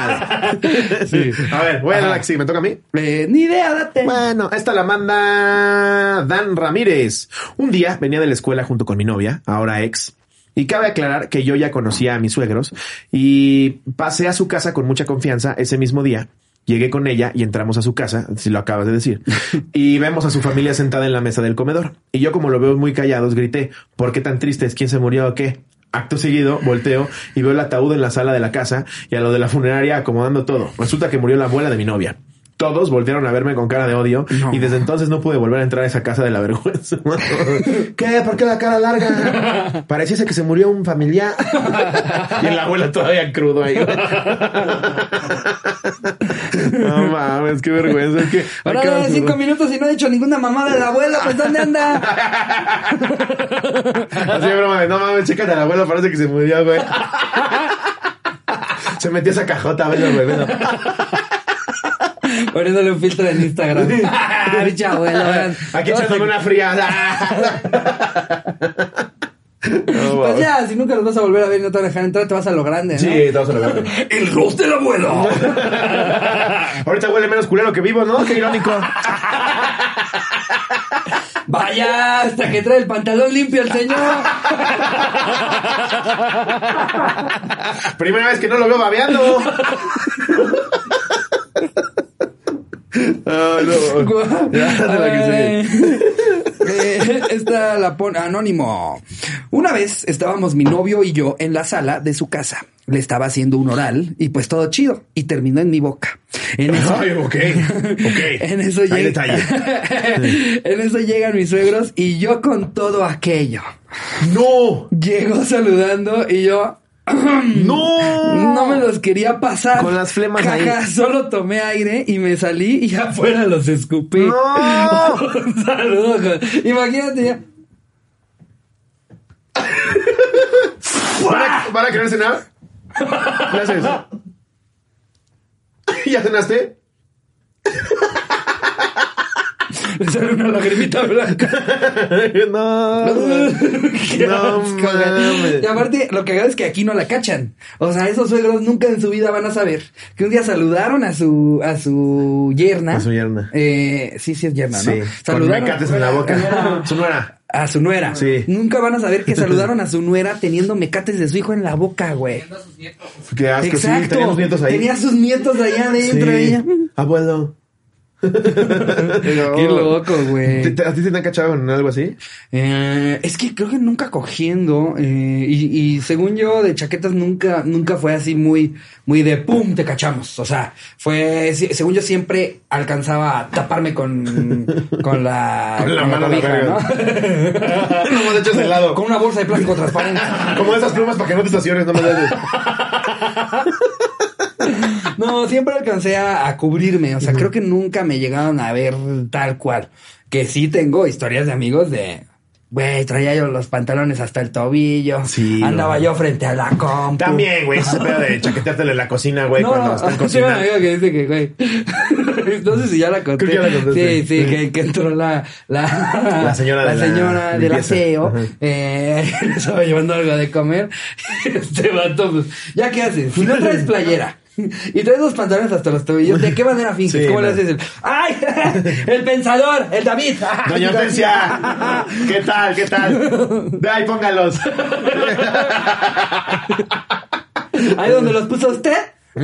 Speaker 2: Sí.
Speaker 1: A ver, voy a
Speaker 2: Ajá.
Speaker 1: la que sí, me toca a mí.
Speaker 2: Eh, ni idea, date.
Speaker 1: Bueno, esta la manda Dan Ramírez. Un día venía de la escuela junto con mi novia, ahora ex. Y cabe aclarar que yo ya conocía a mis suegros y pasé a su casa con mucha confianza ese mismo día. Llegué con ella y entramos a su casa, si lo acabas de decir, y vemos a su familia sentada en la mesa del comedor. Y yo como lo veo muy callados, grité, ¿por qué tan tristes? ¿Quién se murió o qué? Acto seguido, volteo y veo el ataúd en la sala de la casa y a lo de la funeraria acomodando todo. Resulta que murió la abuela de mi novia. Todos volvieron a verme con cara de odio
Speaker 2: No.
Speaker 1: y desde entonces no pude volver a entrar a esa casa de la vergüenza. ¿Qué? ¿Por qué la cara larga? Pareciese que se murió un familiar. y la abuela todavía crudo ahí. no mames, qué vergüenza. Es que
Speaker 2: Ahora de cinco minutos y no he dicho ninguna mamada de la abuela, pues ¿dónde anda?
Speaker 1: Así de broma de, no mames, chécate a la abuela, parece que se murió, güey. Se metió esa cajota, velo, güey, velo.
Speaker 2: Poniéndole un filtro en Instagram. Pinche abuela, vean.
Speaker 1: Aquí echándome una fría. No,
Speaker 2: Pues ya, si nunca los vas a volver a ver y no te van a dejar entrar, te vas a lo grande, ¿no?
Speaker 1: Sí, te vas a lograr.
Speaker 3: El roast del abuelo.
Speaker 1: Ahorita huele menos culero que vivo, ¿no? Qué irónico.
Speaker 2: Vaya, hasta que trae el pantalón limpio el señor.
Speaker 1: Primera vez que no lo veo babeando. No. Ya, sigue.
Speaker 2: Eh, esta la pone anónimo. Una vez estábamos mi novio y yo en la sala de su casa. Le estaba haciendo un oral y pues todo chido y terminó en mi boca. En eso,
Speaker 1: Ay,
Speaker 2: en eso
Speaker 1: Hay
Speaker 2: llega-
Speaker 1: detalle.
Speaker 2: en eso llegan mis suegros y yo con todo aquello.
Speaker 1: ¡No!
Speaker 2: Llegó saludando y yo
Speaker 1: ¡No!
Speaker 2: no me los quería pasar.
Speaker 1: Con las flemas
Speaker 2: Jaja,
Speaker 1: ahí.
Speaker 2: Solo tomé aire y me salí y afuera los escupí.
Speaker 1: ¡No!
Speaker 2: Un saludo. Imagínate ya.
Speaker 1: ¿Van a, van a querer cenar? ¿Qué haces? ¿Ya cenaste?
Speaker 2: Le sale una lagrimita blanca.
Speaker 1: No.
Speaker 2: Qué
Speaker 1: No
Speaker 2: asco, güey.
Speaker 1: mames.
Speaker 2: Y aparte, lo que hago es que aquí no la cachan. O sea, esos suegros nunca en su vida van a saber que un día saludaron a su, a su yerna.
Speaker 1: A su yerna.
Speaker 2: Eh, sí, sí es yerna,
Speaker 1: Sí,
Speaker 2: ¿no?
Speaker 1: con mecates en la boca. Su nuera.
Speaker 2: A su nuera.
Speaker 1: Sí.
Speaker 2: Nunca van a saber que saludaron a su nuera teniendo mecates de su hijo en la boca, güey.
Speaker 1: Qué asco, sí.
Speaker 2: Exacto.
Speaker 1: Tenía sus nietos ahí.
Speaker 2: Tenía sus nietos allá adentro.
Speaker 1: Sí.
Speaker 2: ella.
Speaker 1: Abuelo.
Speaker 2: Qué loco, güey.
Speaker 1: ¿Te- te- ¿A ti te han cachado en algo así?
Speaker 2: Eh, es que creo que nunca cogiendo eh, y, y según yo de chaquetas nunca nunca fue así muy muy de pum te cachamos o sea fue según yo siempre alcanzaba a taparme con con la
Speaker 1: Con la
Speaker 2: con
Speaker 1: mano la
Speaker 2: cobija. ¿no?
Speaker 1: Como de hecho de lado.
Speaker 2: con una bolsa de plástico transparente
Speaker 1: Como esas plumas para que no te estaciones, no me.
Speaker 2: no siempre alcancé a, a cubrirme o sea creo que nunca me llegaron a ver tal cual que sí tengo historias de amigos de Güey, traía yo los pantalones hasta el tobillo.
Speaker 1: Sí,
Speaker 2: Andaba
Speaker 1: no.
Speaker 2: yo frente a la compu.
Speaker 1: También, güey, ese pedo de chaqueteártele en la cocina, güey, cuando están cocinando.
Speaker 2: amiga que dice que, güey. no sé si ya la conté.
Speaker 1: Ya la.
Speaker 2: Sí, sí, que, que entró la, la,
Speaker 1: La señora
Speaker 2: la
Speaker 1: de la
Speaker 2: señora del
Speaker 1: limpieza.
Speaker 2: aseo.
Speaker 1: Ajá.
Speaker 2: Eh, le estaba llevando algo de comer. Este vato, pues, ¿ya qué haces? Si no traes playera. Y traes los pantalones hasta los tobillos. ¿De qué manera finges?
Speaker 1: Sí,
Speaker 2: ¿Cómo le
Speaker 1: no.
Speaker 2: haces el? ¡Ay! ¡El pensador! ¡El David!
Speaker 1: Doña Hortensia, ¿qué tal? ¿Qué tal? De ahí póngalos.
Speaker 2: ¿Ahí donde los puso usted?
Speaker 1: ¿A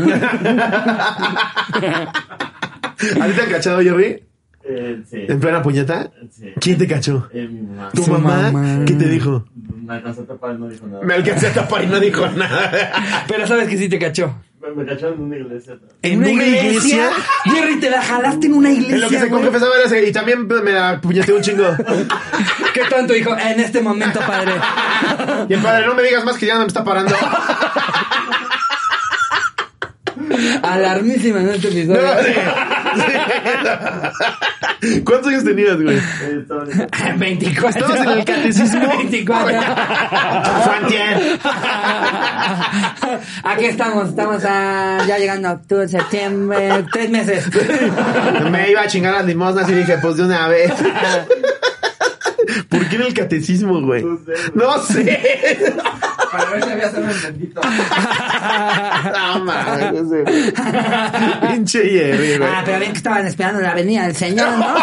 Speaker 1: ti te han cachado, Jerry?
Speaker 4: Eh, sí.
Speaker 1: ¿En plena puñeta?
Speaker 4: Sí.
Speaker 1: ¿Quién te cachó?
Speaker 4: Eh, mi mamá.
Speaker 1: ¿Tu mamá?
Speaker 2: mamá.
Speaker 1: ¿Qué te dijo?
Speaker 4: Me alcanzó a tapar, no dijo nada.
Speaker 1: Me alcancé a tapar y no dijo nada.
Speaker 2: Pero sabes que sí te cachó.
Speaker 4: Me, me cacharon en una iglesia.
Speaker 2: ¿En una iglesia? Jerry, te la jalaste en una iglesia.
Speaker 1: En lo que se confesaba era ese, y también me apuñeteó un chingo.
Speaker 2: ¿Qué tanto dijo? En este momento, padre.
Speaker 1: Y el padre, no me digas más que ya no me está parando.
Speaker 2: Alarmísima en este episodio.
Speaker 1: No, sí. Sí. ¿Cuántos años tenías, güey?
Speaker 4: Eh, estaba en-
Speaker 2: 24.
Speaker 1: ¿Estabas en el catecismo?
Speaker 2: 24.
Speaker 1: Fue antier.
Speaker 2: Aquí estamos, estamos a- ya llegando a octubre, septiembre, tres meses.
Speaker 1: Me iba a chingar las limosnas y dije, pues de una vez. ¿Por qué en el catecismo, güey?
Speaker 4: No sé.
Speaker 1: No sé.
Speaker 2: Para ver si había solo un bendito.
Speaker 1: No mames, no sé. Pinche Jerry, güey.
Speaker 2: Ah, pero bien que estaban esperando la venida del Señor, ¿no?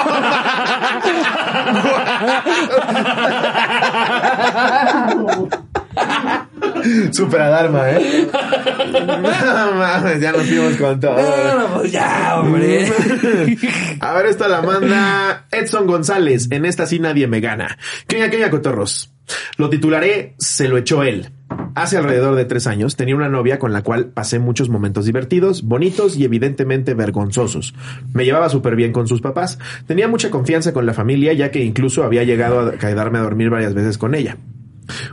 Speaker 1: Super alarma, ¿eh? No mames, ya nos fuimos con todo.
Speaker 2: Pues ya, hombre.
Speaker 1: A ver, esta la manda Edson González. En esta sí nadie me gana. Queña, queña, cotorros. Lo titularé Se lo echó él. Hace alrededor de tres años tenía una novia con la cual pasé muchos momentos divertidos, bonitos y evidentemente vergonzosos. Me llevaba súper bien con sus papás. Tenía mucha confianza con la familia ya que incluso había llegado a quedarme a dormir varias veces con ella.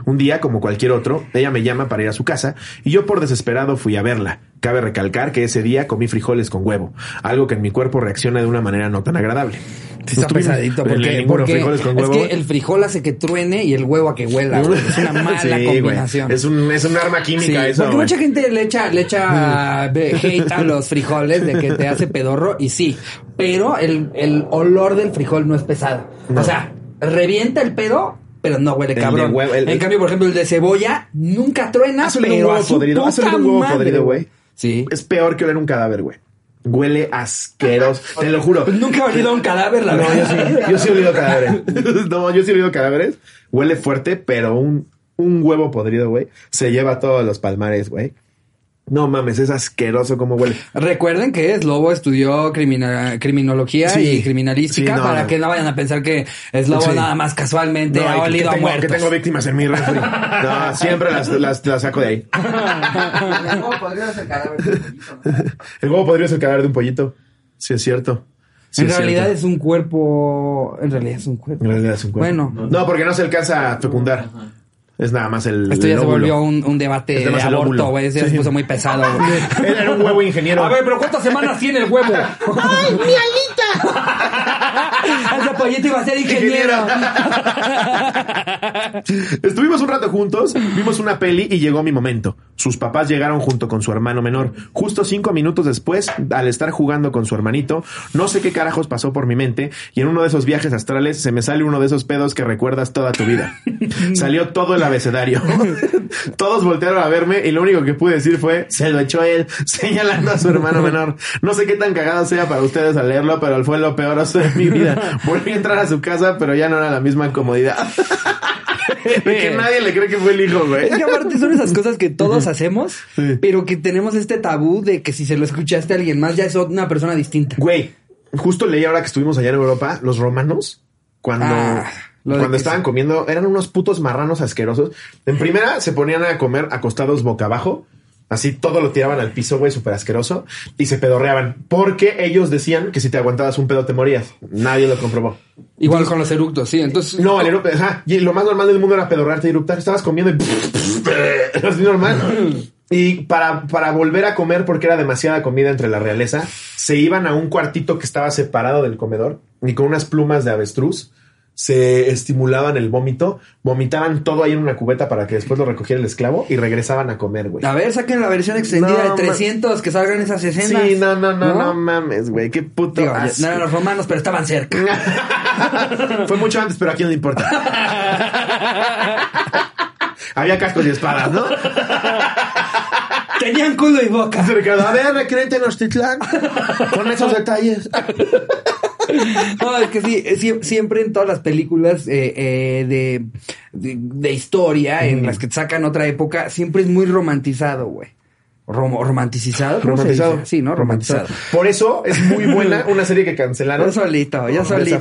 Speaker 1: Un día, como cualquier otro, ella me llama para ir a su casa y yo por desesperado fui a verla. Cabe recalcar que ese día comí frijoles con huevo, algo que en mi cuerpo reacciona de una manera no tan agradable.
Speaker 2: Sí está pesadito porque, es que el frijol hace que truene y el huevo a que huela. güey. Es una mala
Speaker 1: Sí, güey.
Speaker 2: combinación.
Speaker 1: Es un, es un arma
Speaker 2: Sí,
Speaker 1: química eso.
Speaker 2: porque
Speaker 1: güey.
Speaker 2: mucha gente le echa, le echa hate a los frijoles de que te hace pedorro y sí, pero el, el olor del frijol no es pesado.
Speaker 1: No.
Speaker 2: O sea, revienta el pedo, pero no huele cabrón.
Speaker 1: huevo, el-
Speaker 2: en cambio, por ejemplo, el de cebolla nunca truena,
Speaker 1: Hazle un
Speaker 2: pero
Speaker 1: huevo
Speaker 2: a su
Speaker 1: podrido,
Speaker 2: puta
Speaker 1: un huevo
Speaker 2: madre,
Speaker 1: podrido, güey.
Speaker 2: Sí.
Speaker 1: Es peor que oler un cadáver, güey. Huele asqueroso. Te lo juro.
Speaker 2: Pues nunca he olido un cadáver, la
Speaker 1: No,
Speaker 2: verdad.
Speaker 1: yo sí, yo sí he olido cadáveres. No, yo sí he olido cadáveres. Huele fuerte, pero un, un huevo podrido, güey, se lleva todos los palmares, güey. No mames, es asqueroso como huele.
Speaker 2: Recuerden que Slobo estudió crimina- criminología
Speaker 1: Sí.
Speaker 2: y criminalística
Speaker 1: Sí, no,
Speaker 2: para
Speaker 1: no.
Speaker 2: que no vayan a pensar que Slobo
Speaker 1: Sí.
Speaker 2: nada más casualmente
Speaker 1: No,
Speaker 2: ha
Speaker 1: que-
Speaker 2: olido
Speaker 1: que,
Speaker 2: a
Speaker 1: tengo,
Speaker 2: muertos.
Speaker 1: que tengo víctimas en mi refri. No, siempre las, las, las saco de ahí. El huevo podría ser el cadáver de un pollito. Sí, es cierto. Sí,
Speaker 2: en
Speaker 1: es
Speaker 2: realidad
Speaker 1: cierto.
Speaker 2: es un cuerpo. En realidad es un cuerpo.
Speaker 1: En realidad es un cuerpo.
Speaker 2: Bueno,
Speaker 1: No, porque no se alcanza a fecundar. Es nada más el.
Speaker 2: esto ya
Speaker 1: el
Speaker 2: se volvió un, un debate de aborto, güey.
Speaker 1: Sí.
Speaker 2: se puso muy pesado, güey.
Speaker 1: Era un huevo ingeniero.
Speaker 2: A ver, pero ¿cuántas semanas tiene el huevo? ¡Ay, mi alita! Ese pollito iba a ser ingeniero.
Speaker 1: Estuvimos un rato juntos, vimos una peli y llegó mi momento. Sus papás llegaron junto con su hermano menor. Justo cinco minutos después, al estar jugando con su hermanito, no sé qué carajos pasó por mi mente y en uno de esos viajes astrales se me sale uno de esos pedos que recuerdas toda tu vida. Salió todo el abecedario. Todos voltearon a verme y lo único que pude decir fue, se lo echó él, señalando a su hermano menor. No sé qué tan cagado sea para ustedes al leerlo, pero fue lo peoroso de mi vida. Volví a entrar a su casa, pero ya no era la misma comodidad. De que nadie le cree que fue el hijo, güey.
Speaker 2: Es que aparte son esas cosas que todos hacemos,
Speaker 1: Sí.
Speaker 2: pero que tenemos este tabú de que si se lo escuchaste a alguien más ya es una persona distinta.
Speaker 1: Güey, justo leí ahora que estuvimos allá en Europa, los romanos, cuando,
Speaker 2: Ah, lo
Speaker 1: cuando estaban
Speaker 2: sí.
Speaker 1: comiendo, eran unos putos marranos asquerosos. En primera, se ponían a comer acostados boca abajo. Así todo lo tiraban al piso, güey, súper asqueroso. Y se pedorreaban. Porque ellos decían que si te aguantabas un pedo te morías. Nadie lo comprobó.
Speaker 2: Igual con los eructos, sí. Entonces,
Speaker 1: No, el eructo, ajá. Y lo más normal del mundo era pedorrearte y eruptar. Estabas comiendo y... Así normal. Y para, para volver a comer, porque era demasiada comida entre la realeza, se iban a un cuartito que estaba separado del comedor y con unas plumas de avestruz se estimulaban el vómito, vomitaban todo ahí en una cubeta para que después lo recogiera el esclavo y regresaban a comer, güey.
Speaker 2: a ver, saquen la versión extendida
Speaker 1: No,
Speaker 2: de
Speaker 1: ma-
Speaker 2: 300 que salgan esas escenas.
Speaker 1: Sí, no, no, no, no, mames, güey. Qué puto
Speaker 2: Digo,
Speaker 1: asco.
Speaker 2: no eran los romanos, pero estaban cerca.
Speaker 1: Fue mucho antes, pero aquí no importa. Había cascos y espadas, ¿no?
Speaker 2: Tenían culo y boca.
Speaker 1: A ver, recréate en Ostitlán. Con esos detalles.
Speaker 2: No, es que sí, siempre en todas las películas eh, eh, de, de, de historia en las que te sacan otra época, siempre es muy romantizado, güey. Rom- romanticizado. ¿cómo se
Speaker 1: Romantizado.
Speaker 2: Sí, ¿no? Romantizado.
Speaker 1: Por eso es muy buena una serie que cancelaron.
Speaker 2: Yo solito, yo solito.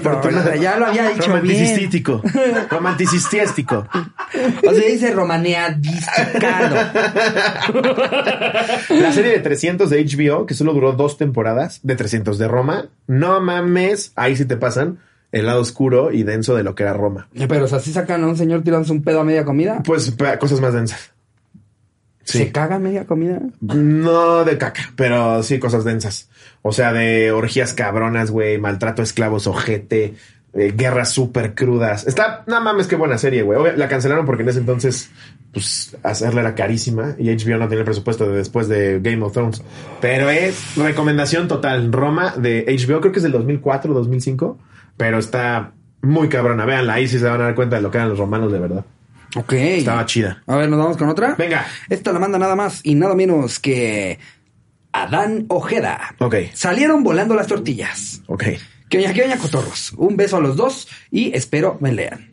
Speaker 2: Ya lo había dicho bien.
Speaker 1: Romanticistístico. Romanticistístico.
Speaker 2: O sea, dice romaneadisticado.
Speaker 1: La serie de 300 de HBO, que solo duró dos temporadas, de 300 de Roma. No mames. Ahí sí te pasan el lado oscuro y denso de lo que era Roma.
Speaker 2: Pero, o sea, si sacan a un señor tirándose un pedo a media comida.
Speaker 1: Pues cosas más densas. Sí.
Speaker 2: ¿Se caga media comida?
Speaker 1: No de caca, pero sí cosas densas. O sea, de orgías cabronas, güey, maltrato a esclavos, ojete, eh, guerras súper crudas. Está, no mames, qué buena serie, güey. La cancelaron porque en ese entonces, pues, hacerla era carísima y HBO no tenía el presupuesto de después de Game of Thrones. Pero es recomendación total. Roma de HBO, creo que es del 2004, 2005, pero está muy cabrona. Véanla, ahí sí se van a dar cuenta de lo que eran los romanos de verdad.
Speaker 2: Ok.
Speaker 1: Estaba chida.
Speaker 2: A ver, nos vamos con otra.
Speaker 1: Venga.
Speaker 2: Esta la manda nada más y nada menos que Adán Ojeda.
Speaker 1: Ok.
Speaker 2: Salieron volando las tortillas.
Speaker 1: Ok.
Speaker 2: Que oña, que oña, cotorros. Un beso a los dos y espero me lean.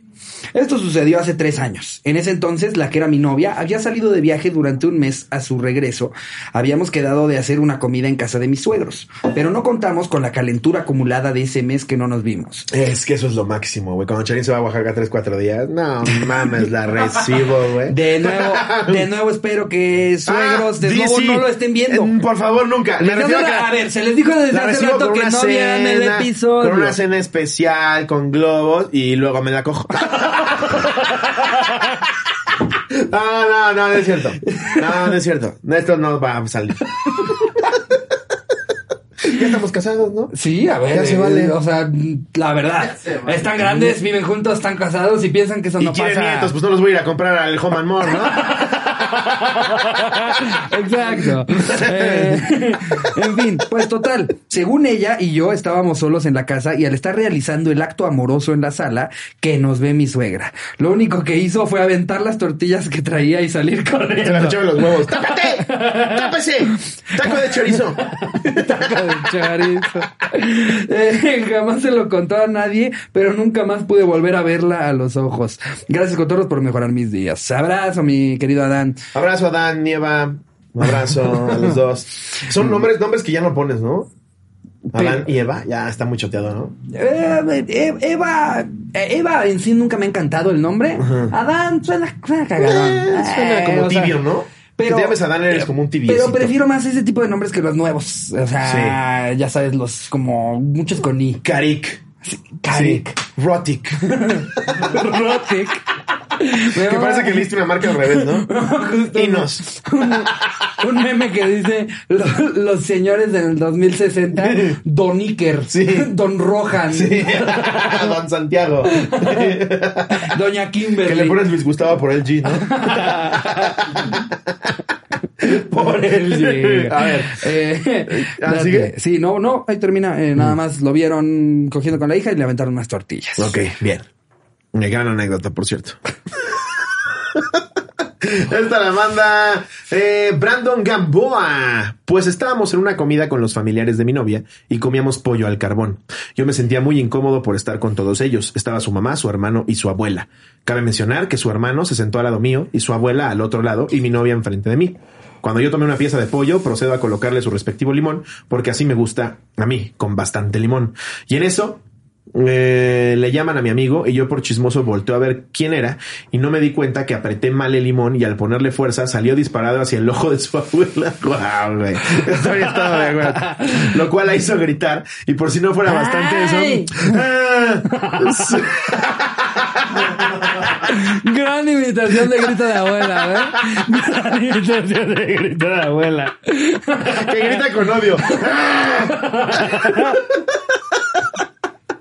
Speaker 2: Esto sucedió hace tres años. En ese entonces, la que era mi novia había salido de viaje durante un mes a su regreso. Habíamos quedado de hacer una comida en casa de mis suegros, pero no contamos con la calentura acumulada de ese mes que no nos vimos.
Speaker 1: Es que eso es lo máximo, güey. Cuando Charín se va a Oaxaca 3, 4 días, no mames, la recibo, güey.
Speaker 2: De nuevo, de nuevo espero que suegros
Speaker 1: Ah,
Speaker 2: de
Speaker 1: di-
Speaker 2: nuevo
Speaker 1: sí.
Speaker 2: no lo estén viendo.
Speaker 1: Eh, Por favor, nunca. Me refiero a,
Speaker 2: digo,
Speaker 1: que
Speaker 2: a ver, se les dijo desde hace rato que no vean el
Speaker 1: cena,
Speaker 2: episodio.
Speaker 1: Con una cena especial, con globos, y luego me la cojo. No, no, no, no es cierto. No, no es cierto. Esto no va a salir. Ya estamos casados, ¿no?
Speaker 2: Sí, a ver,
Speaker 1: Ya se
Speaker 2: eh,
Speaker 1: vale.
Speaker 2: o sea, la verdad,
Speaker 4: se vale.
Speaker 2: están grandes, viven juntos, están casados y piensan que eso
Speaker 1: Y
Speaker 2: no
Speaker 1: quieren
Speaker 2: pasa.
Speaker 1: nietos, pues no los voy a ir a comprar al Home and More, ¿no?
Speaker 2: Exacto. Eh, en fin, pues total, según ella y yo estábamos solos en la casa y al estar realizando el acto amoroso en la sala, que nos ve mi suegra. Lo único que hizo fue aventar las tortillas que traía y salir
Speaker 1: Se las
Speaker 2: corriendo.
Speaker 1: en los huevos. ¡Tápate! ¡Tápese! ¡Taco de chorizo!
Speaker 2: Taco de chorizo. Eh, jamás se lo contó a nadie, pero nunca más pude volver a verla a los ojos. Gracias, Cotorros, por mejorar mis días. Abrazo, mi querido Adán.
Speaker 1: Abrazo a Dan, Nieva. Un abrazo a los dos. Son nombres, nombres que ya no pones, ¿no? Adán y Eva, ya está muy choteado, ¿no?
Speaker 2: Eh, eh, Eva, eh, Eva en sí nunca me ha encantado el nombre. Adán suena, suena cagadón.
Speaker 1: Eh, suena
Speaker 2: Eh,
Speaker 1: como
Speaker 2: sea,
Speaker 1: tibio, ¿no? que te llames Adán eres como un tibio.
Speaker 2: Pero prefiero más ese tipo de nombres que los nuevos. O sea,
Speaker 1: Sí.
Speaker 2: ya sabes, los como muchos con I.
Speaker 1: Karik.
Speaker 2: Karik.
Speaker 1: Sí. Rotic.
Speaker 2: Rotic.
Speaker 1: Que parece que leíste una marca al revés, ¿no?
Speaker 2: Justo.
Speaker 1: Inos.
Speaker 2: Un, un meme que dice lo- los señores del 2060, Don Iker,
Speaker 1: Sí.
Speaker 2: Don Rohan,
Speaker 1: Sí. Don Santiago.
Speaker 2: Doña Kimberly.
Speaker 1: que le pones Luis Gustavo por el G, ¿no?
Speaker 2: por él, sí.
Speaker 1: A ver.
Speaker 2: Eh,
Speaker 1: ¿Ah, sigue?
Speaker 2: Sí, no, no, ahí termina. Eh, nada más lo vieron cogiendo con la hija y le aventaron unas tortillas.
Speaker 1: Ok, bien. Gran anécdota, por cierto. Esta la manda eh, Brandon Gamboa. Pues estábamos en una comida con los familiares de mi novia y comíamos pollo al carbón. Yo me sentía muy incómodo por estar con todos ellos. Estaba su mamá, su hermano y su abuela. Cabe mencionar que su hermano se sentó al lado mío y su abuela al otro lado y mi novia enfrente de mí. Cuando yo tomé una pieza de pollo, procedo a colocarle su respectivo limón, porque así me gusta a mí, con bastante limón. Y en eso, eh, le llaman a mi amigo y yo por chismoso volteo a ver quién era y no me di cuenta que apreté mal el limón y al ponerle fuerza salió disparado hacia el ojo de su abuela. Guau, güey. Estoy estado de acuerdo. Lo cual la hizo gritar y por si no fuera bastante
Speaker 2: ¡Ay!
Speaker 1: eso. ¡ah!
Speaker 2: Gran imitación de grito de abuela, ¿eh? Gran imitación de grito de abuela.
Speaker 1: que grita con odio.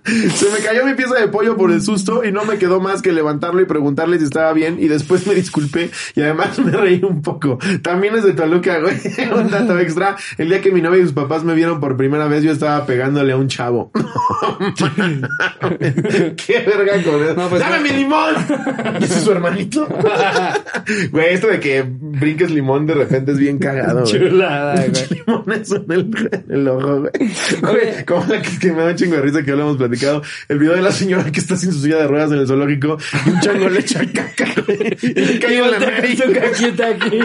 Speaker 1: Se me cayó mi pieza de pollo por el susto y no me quedó más que levantarlo y preguntarle si estaba bien y después me disculpé y además me reí un poco. También es de Toluca, güey. Un dato extra. El día que mi novia y sus papás me vieron por primera vez yo estaba pegándole a un chavo. Qué verga con eso.
Speaker 2: No, pues,
Speaker 1: ¡Dame
Speaker 2: no.
Speaker 1: mi limón! ¿Y ese es su hermanito? Güey, esto de que brinques limón de repente es bien cagado, güey.
Speaker 2: Chulada, güey.
Speaker 1: limones en el, en el ojo, güey. Güey, como la que, que me da un chingo de risa que ya lo platicado. El video de la señora que está sin su silla de ruedas en el zoológico y un chango le echa caca, güey. Y cae en la nariz.
Speaker 2: caquita aquí.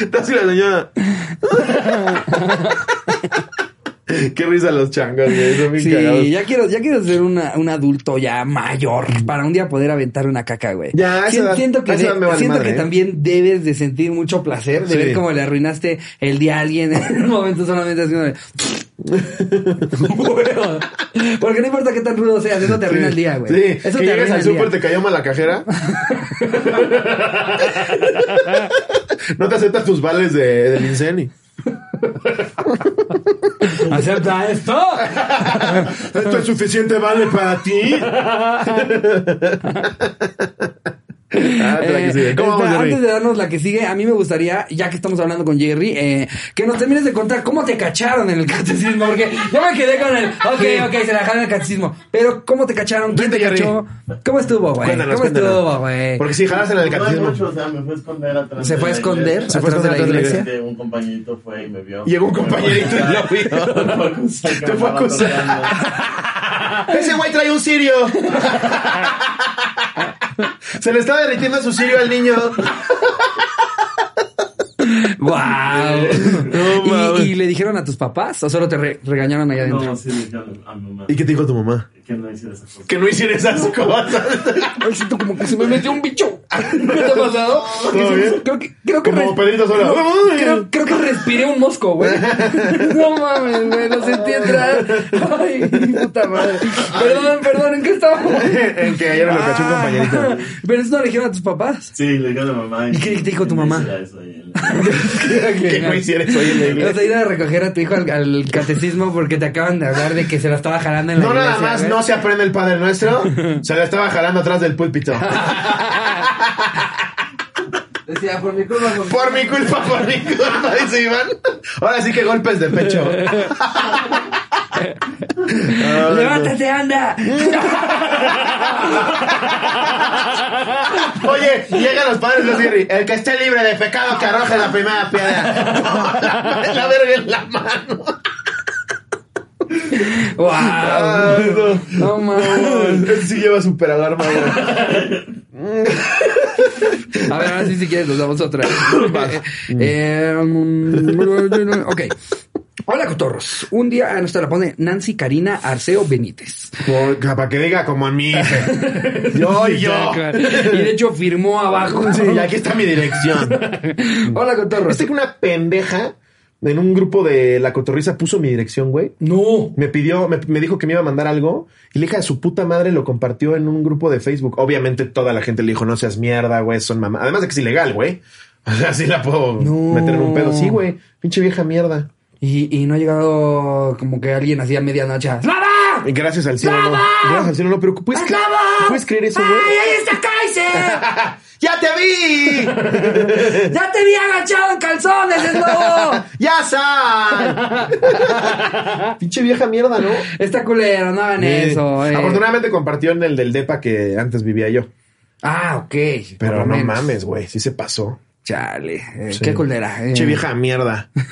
Speaker 1: Está así la señora. Qué risa los changos, güey. Son bien cagados.
Speaker 2: Sí, ya quiero, ya quiero ser una, un adulto ya mayor para un día poder aventar una caca, güey.
Speaker 1: Ya, a esa
Speaker 2: Sien-
Speaker 1: edad-
Speaker 2: siento que, de-
Speaker 1: vale
Speaker 2: siento
Speaker 1: madre,
Speaker 2: que
Speaker 1: ¿eh?
Speaker 2: también debes de sentir mucho placer de
Speaker 1: Sí.
Speaker 2: ver cómo le arruinaste el día a alguien en un momento solamente haciendo de... Bueno, Porque no importa qué tan rudo seas, eso te arruina el día, güey.
Speaker 1: Sí,
Speaker 2: eso
Speaker 1: que
Speaker 2: te
Speaker 1: llegas al súper, te cayó mal la cajera. no te aceptas tus vales de, del incendio.
Speaker 2: ¿Acepta esto?
Speaker 1: ¿Esto es suficiente vale para ti? Ah, que
Speaker 2: Eh,
Speaker 1: sigue. ¿Cómo vamos,
Speaker 2: espera,
Speaker 1: Jerry?
Speaker 2: antes de darnos la que sigue, a mí me gustaría, ya que estamos hablando con Jerry, eh, que nos termines de contar cómo te cacharon en el catecismo, porque yo me quedé con el, ok,
Speaker 1: Sí.
Speaker 2: ok, se la dejaron en el catecismo, pero ¿cómo te cacharon? ¿Quién te
Speaker 1: Jerry.
Speaker 2: cachó? ¿Cómo estuvo, güey? ¿Cómo
Speaker 1: cuéntanos.
Speaker 2: estuvo, güey?
Speaker 1: Porque si jalas en el catecismo.
Speaker 4: mucho, o sea, me fue a esconder atrás.
Speaker 2: ¿Se fue a esconder.
Speaker 1: Se fue a
Speaker 2: atrás de la
Speaker 1: esconder atrás de la
Speaker 2: iglesia?
Speaker 4: Un compañerito fue y me vio.
Speaker 1: Llegó un compañerito y lo vio.
Speaker 4: Te fue a acusar.
Speaker 1: Ese güey trae un sirio. Se le está derritiendo su sirio al niño.
Speaker 2: ¡Wow!
Speaker 1: mames.
Speaker 2: ¿Y, y le dijeron a tus papás o solo te re- regañaron allá adentro?
Speaker 4: No, sí, me dijeron a mi mamá
Speaker 1: ¿Y qué te dijo tu mamá?
Speaker 4: que no hiciera esas cosas.
Speaker 1: Que no hiciera esas cosas.
Speaker 2: Ay, siento como que se me metió un bicho. ¿Qué te ha pasado? Creo que, creo que
Speaker 1: Como Pedrito Sola.
Speaker 2: Creo, creo, que respiré un mosco, güey. No mames, güey, lo sentí entrar. Ay, puta madre. Perdón, perdón, ¿en qué estábamos?
Speaker 1: en que ayer me lo cachó un
Speaker 2: Ah,
Speaker 1: compañerito.
Speaker 2: Pero eso no le dijeron a tus papás.
Speaker 4: Sí, le dijeron a mamá.
Speaker 2: ¿Y qué te dijo tu
Speaker 4: no
Speaker 2: mamá?
Speaker 4: eso
Speaker 1: Que no hiciera eso ahí en la
Speaker 2: Vas
Speaker 1: iglesia.
Speaker 2: a ir a recoger a tu hijo al, al catecismo porque te acaban de hablar de que se la estaba jalando en la
Speaker 1: No
Speaker 2: iglesia.
Speaker 1: nada más
Speaker 2: güey.
Speaker 1: no se aprende el Padre Nuestro, se la estaba jalando atrás del púlpito.
Speaker 2: Decía, por mi culpa, por mi
Speaker 1: Por mi culpa, por mi culpa, dice Iván. Ahora sí que golpes de pecho.
Speaker 2: ¡Levántate, anda!
Speaker 1: Oye, llegan los padres de Jerry. El que esté libre de pecado que arroje la primera piedra. la, la verga en la mano.
Speaker 2: ¡Wow!
Speaker 1: No.
Speaker 2: No mames.
Speaker 1: Él sí lleva super alarma.
Speaker 2: A ver, ahora sí, si quieres, nos damos otra. Eh, eh, mm, ok. Hola, cotorros. Un día, no, esta la pone Nancy Karina Arceo Benítez.
Speaker 1: Por- Para que diga como mi IFE. Yo y yo.
Speaker 2: Y de hecho firmó abajo.
Speaker 1: Sí, y aquí está mi dirección.
Speaker 2: Hola, cotorros.
Speaker 1: ¿Viste que una pendeja en un grupo de la cotorriza puso mi dirección, güey?
Speaker 2: No.
Speaker 1: Me pidió, me, me dijo que me iba a mandar algo y la hija de su puta madre lo compartió en un grupo de Facebook. Obviamente toda la gente le dijo, no seas mierda, güey, son mamá. Además de que es ilegal, güey. O sea, sí la puedo
Speaker 2: No.
Speaker 1: meter en un pedo. Sí, güey. Pinche vieja mierda.
Speaker 2: Y, y no ha llegado como que alguien hacía medianoche. ¡Slava!
Speaker 1: Y gracias al cielo, no.
Speaker 2: ¡Bravo!
Speaker 1: Gracias al cielo, no. Pero ¿puedes, cre-. ¿puedes creer eso, güey?
Speaker 2: ¡Ay, ahí está Kaiser!
Speaker 1: ¡Ya te vi!
Speaker 2: ¡Ya te vi agachado en calzones, Slobo!
Speaker 1: ¡Ya sal! Pinche vieja mierda, ¿no?
Speaker 2: Está culero, no hagan eso. eh.
Speaker 1: Afortunadamente compartió en el del DEPA que antes vivía yo.
Speaker 2: Ah, ok.
Speaker 1: Pero no
Speaker 2: menos.
Speaker 1: mames, güey. Sí se pasó.
Speaker 2: Chale, eh,
Speaker 1: Sí.
Speaker 2: qué culera. eh.
Speaker 1: Pinche vieja mierda.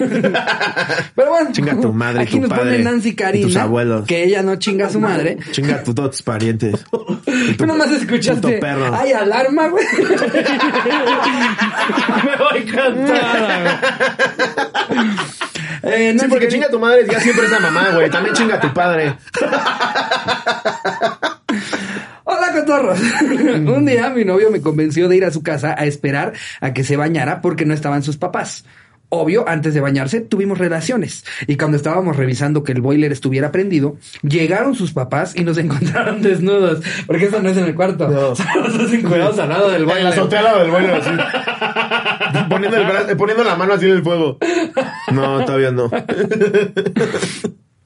Speaker 2: Pero bueno,
Speaker 1: Chinga tu madre y
Speaker 2: aquí
Speaker 1: tu
Speaker 2: nos
Speaker 1: padre
Speaker 2: pone Nancy
Speaker 1: y
Speaker 2: Karina,
Speaker 1: tus abuelos.
Speaker 2: que ella no chinga a su madre.
Speaker 1: Chinga a tus todos parientes.
Speaker 2: Tú nomás escuchaste,
Speaker 1: perro.
Speaker 2: ay, alarma, güey. Me voy cantada, güey. Eh,
Speaker 1: Sí, porque
Speaker 2: Karina-
Speaker 1: chinga a tu madre ya siempre es la mamá, güey. También chinga a tu padre.
Speaker 2: Hola, cotorros. Un día mi novio me convenció de ir a su casa a esperar a que se bañara porque no estaban sus papás. Obvio, antes de bañarse tuvimos relaciones y cuando estábamos revisando que el boiler estuviera prendido, llegaron sus papás y nos encontraron desnudos, porque eso no es en el cuarto,
Speaker 1: No.
Speaker 2: encuerados al lado del
Speaker 1: En la
Speaker 2: boiler.
Speaker 1: azotea al lado del vuelo, así. poniendo, el brazo- poniendo la mano así en el fuego. No, todavía no.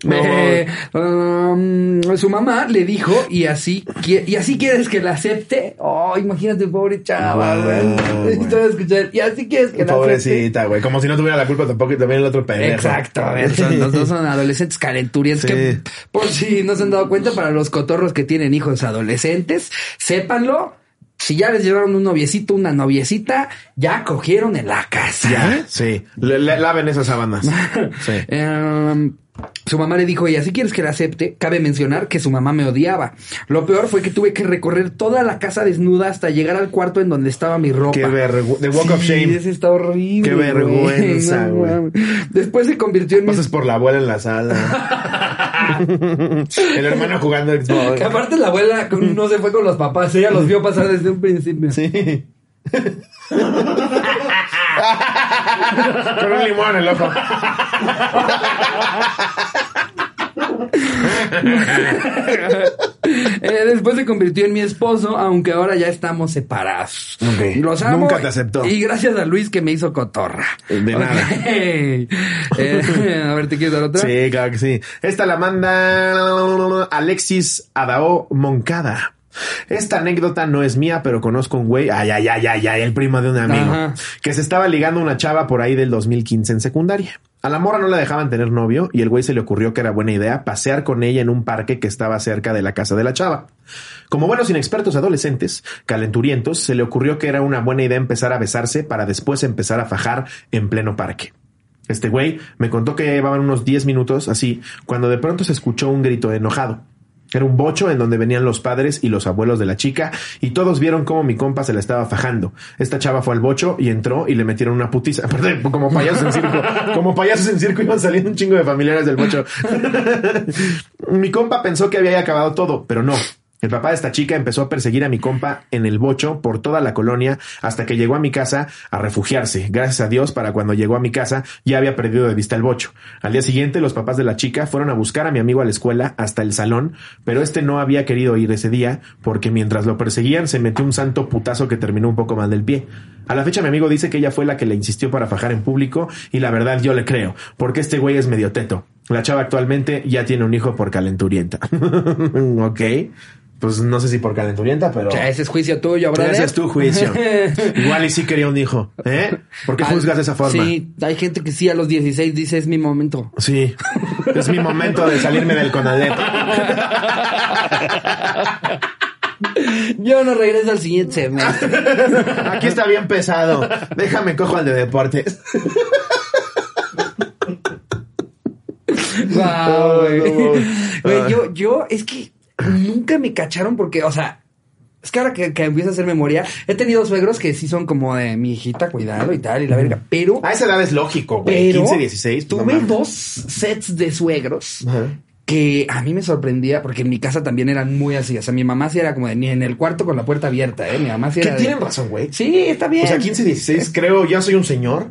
Speaker 1: No,
Speaker 2: Eh, um, su mamá le dijo y así y así quieres que la acepte. Oh, imagínate, pobre chava,
Speaker 1: No,
Speaker 2: güey. escuchar. Y así quieres que la acepte.
Speaker 1: Pobrecita, güey. Como si no tuviera la culpa tampoco y también el otro pendejo.
Speaker 2: Exacto, son- los dos son adolescentes calenturias
Speaker 1: Sí.
Speaker 2: que, por si no se han dado cuenta, para los cotorros que tienen hijos adolescentes, sépanlo. Si ya les llevaron un noviecito, una noviecita, ya cogieron en la casa.
Speaker 1: Ya, sí. Le- le- laven esas sábanas. Sí.
Speaker 2: Em, su mamá le dijo, y así quieres que la acepte, cabe mencionar que su mamá me odiaba. Lo peor fue que tuve que recorrer toda la casa desnuda hasta llegar al cuarto en donde estaba mi ropa.
Speaker 1: Qué vergüenza. The Walk of Shame.
Speaker 2: ese está horrible.
Speaker 1: Qué vergüenza, güey.
Speaker 2: Después se convirtió en mi
Speaker 1: Pasas por la abuela en la sala. el hermano jugando Xbox.
Speaker 2: Que aparte la abuela no se fue con los papás, ella los vio pasar desde un principio.
Speaker 1: Sí. Con un limón en el ojo.
Speaker 2: Eh, después se convirtió en mi esposo, aunque ahora ya estamos separados. Los amo.
Speaker 1: Nunca te aceptó.
Speaker 2: Y gracias a Luis que me hizo cotorra.
Speaker 1: De nada.
Speaker 2: Eh, a ver, ¿te quieres dar otra?
Speaker 1: Sí, claro que sí. Esta la manda Alexis Adao Moncada. Esta anécdota no es mía, pero conozco un güey, ay, ay, ay, ay, ay, el primo de un amigo,
Speaker 2: Ajá.
Speaker 1: que se estaba ligando a una chava por ahí del 2015 en secundaria. A la morra no la dejaban tener novio y el güey se le ocurrió que era buena idea pasear con ella en un parque que estaba cerca de la casa de la chava. Como buenos inexpertos adolescentes, calenturientos, se le ocurrió que era una buena idea empezar a besarse para después empezar a fajar en pleno parque. Este güey me contó que ya llevaban unos 10 minutos así, cuando de pronto se escuchó un grito enojado. Era un bocho en donde venían los padres y los abuelos de la chica y todos vieron cómo mi compa se la estaba fajando. Esta chava fue al bocho y entró y le metieron una putiza. Como payasos en circo. Como payasos en circo iban saliendo un chingo de familiares del bocho. mi compa pensó que había acabado todo, pero no. El papá de esta chica empezó a perseguir a mi compa en el bocho por toda la colonia hasta que llegó a mi casa a refugiarse. Gracias a Dios, para cuando llegó a mi casa ya había perdido de vista el bocho. Al día siguiente, los papás de la chica fueron a buscar a mi amigo a la escuela hasta el salón, pero este no había querido ir ese día porque mientras lo perseguían se metió un santo putazo que terminó un poco mal del pie. A la fecha mi amigo dice que ella fue la que le insistió para fajar en público y la verdad yo le creo, porque este güey es medio teto. La chava actualmente ya tiene un hijo por calenturienta. ok. Pues no sé si por calenturienta, pero...
Speaker 2: Sea, ese es juicio tuyo, brother.
Speaker 1: Ese es tu juicio. Igual y sí quería un hijo. ¿Eh? ¿Por qué juzgas de esa forma?
Speaker 2: Sí, hay gente que sí a los 16 dice es mi momento.
Speaker 1: Sí. Es mi momento de salirme del Conalep.
Speaker 2: Yo no regreso al siguiente semestre.
Speaker 1: Aquí está bien pesado. Déjame cojo al de deportes.
Speaker 2: Guau, güey.
Speaker 1: No,
Speaker 2: Güey,
Speaker 1: ah.
Speaker 2: yo, yo, es que nunca me cacharon porque, o sea, es que ahora que, que empiezo a hacer memoria, he tenido suegros que sí son como de mi hijita, cuidado y tal, y la verga. Pero,
Speaker 1: A esa edad es lógico, güey.
Speaker 2: pero
Speaker 1: 15, 16. pues, no
Speaker 2: tuve dos sets de suegros que a mí me sorprendía porque en mi casa también eran muy así. O sea, mi mamá sí era como de ni en el cuarto con la puerta abierta, ¿eh? Mi mamá sí
Speaker 1: Que
Speaker 2: era. de-
Speaker 1: tienen razón, güey.
Speaker 2: Sí, está bien.
Speaker 1: O sea, 15, 16, creo, ya soy un señor,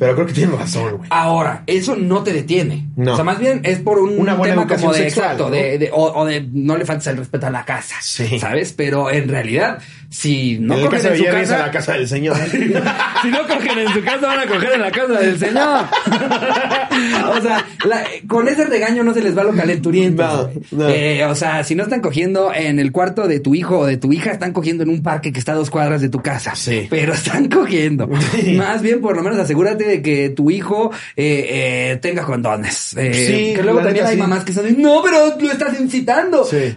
Speaker 1: pero creo que tienen razón, güey.
Speaker 2: Ahora, eso no te detiene.
Speaker 1: No.
Speaker 2: O sea, más bien es por un
Speaker 1: Una buena
Speaker 2: tema como de
Speaker 1: sexual,
Speaker 2: exacto,
Speaker 1: ¿no?
Speaker 2: de, de- o, o de no le faltes el respeto a la casa.
Speaker 1: Sí.
Speaker 2: ¿Sabes? Pero en realidad, si no
Speaker 1: en
Speaker 2: cogen en su
Speaker 1: es a
Speaker 2: casa.
Speaker 1: la casa del señor.
Speaker 2: si no cogen en su casa, van a coger en la casa del señor. o sea, la- con ese regaño no se les va lo calenturiento.
Speaker 1: No.
Speaker 2: Eh, o sea, si no están cogiendo en el cuarto de tu hijo o de tu hija, están cogiendo en un parque que está a dos cuadras de tu casa.
Speaker 1: Sí.
Speaker 2: Pero están cogiendo. Más bien, por lo menos, asegúrate de que tu hijo eh, eh, tenga condones. Eh,
Speaker 1: Sí,
Speaker 2: que luego también hay
Speaker 1: sí.
Speaker 2: mamás que son de, no, pero lo estás incitando.
Speaker 1: Sí.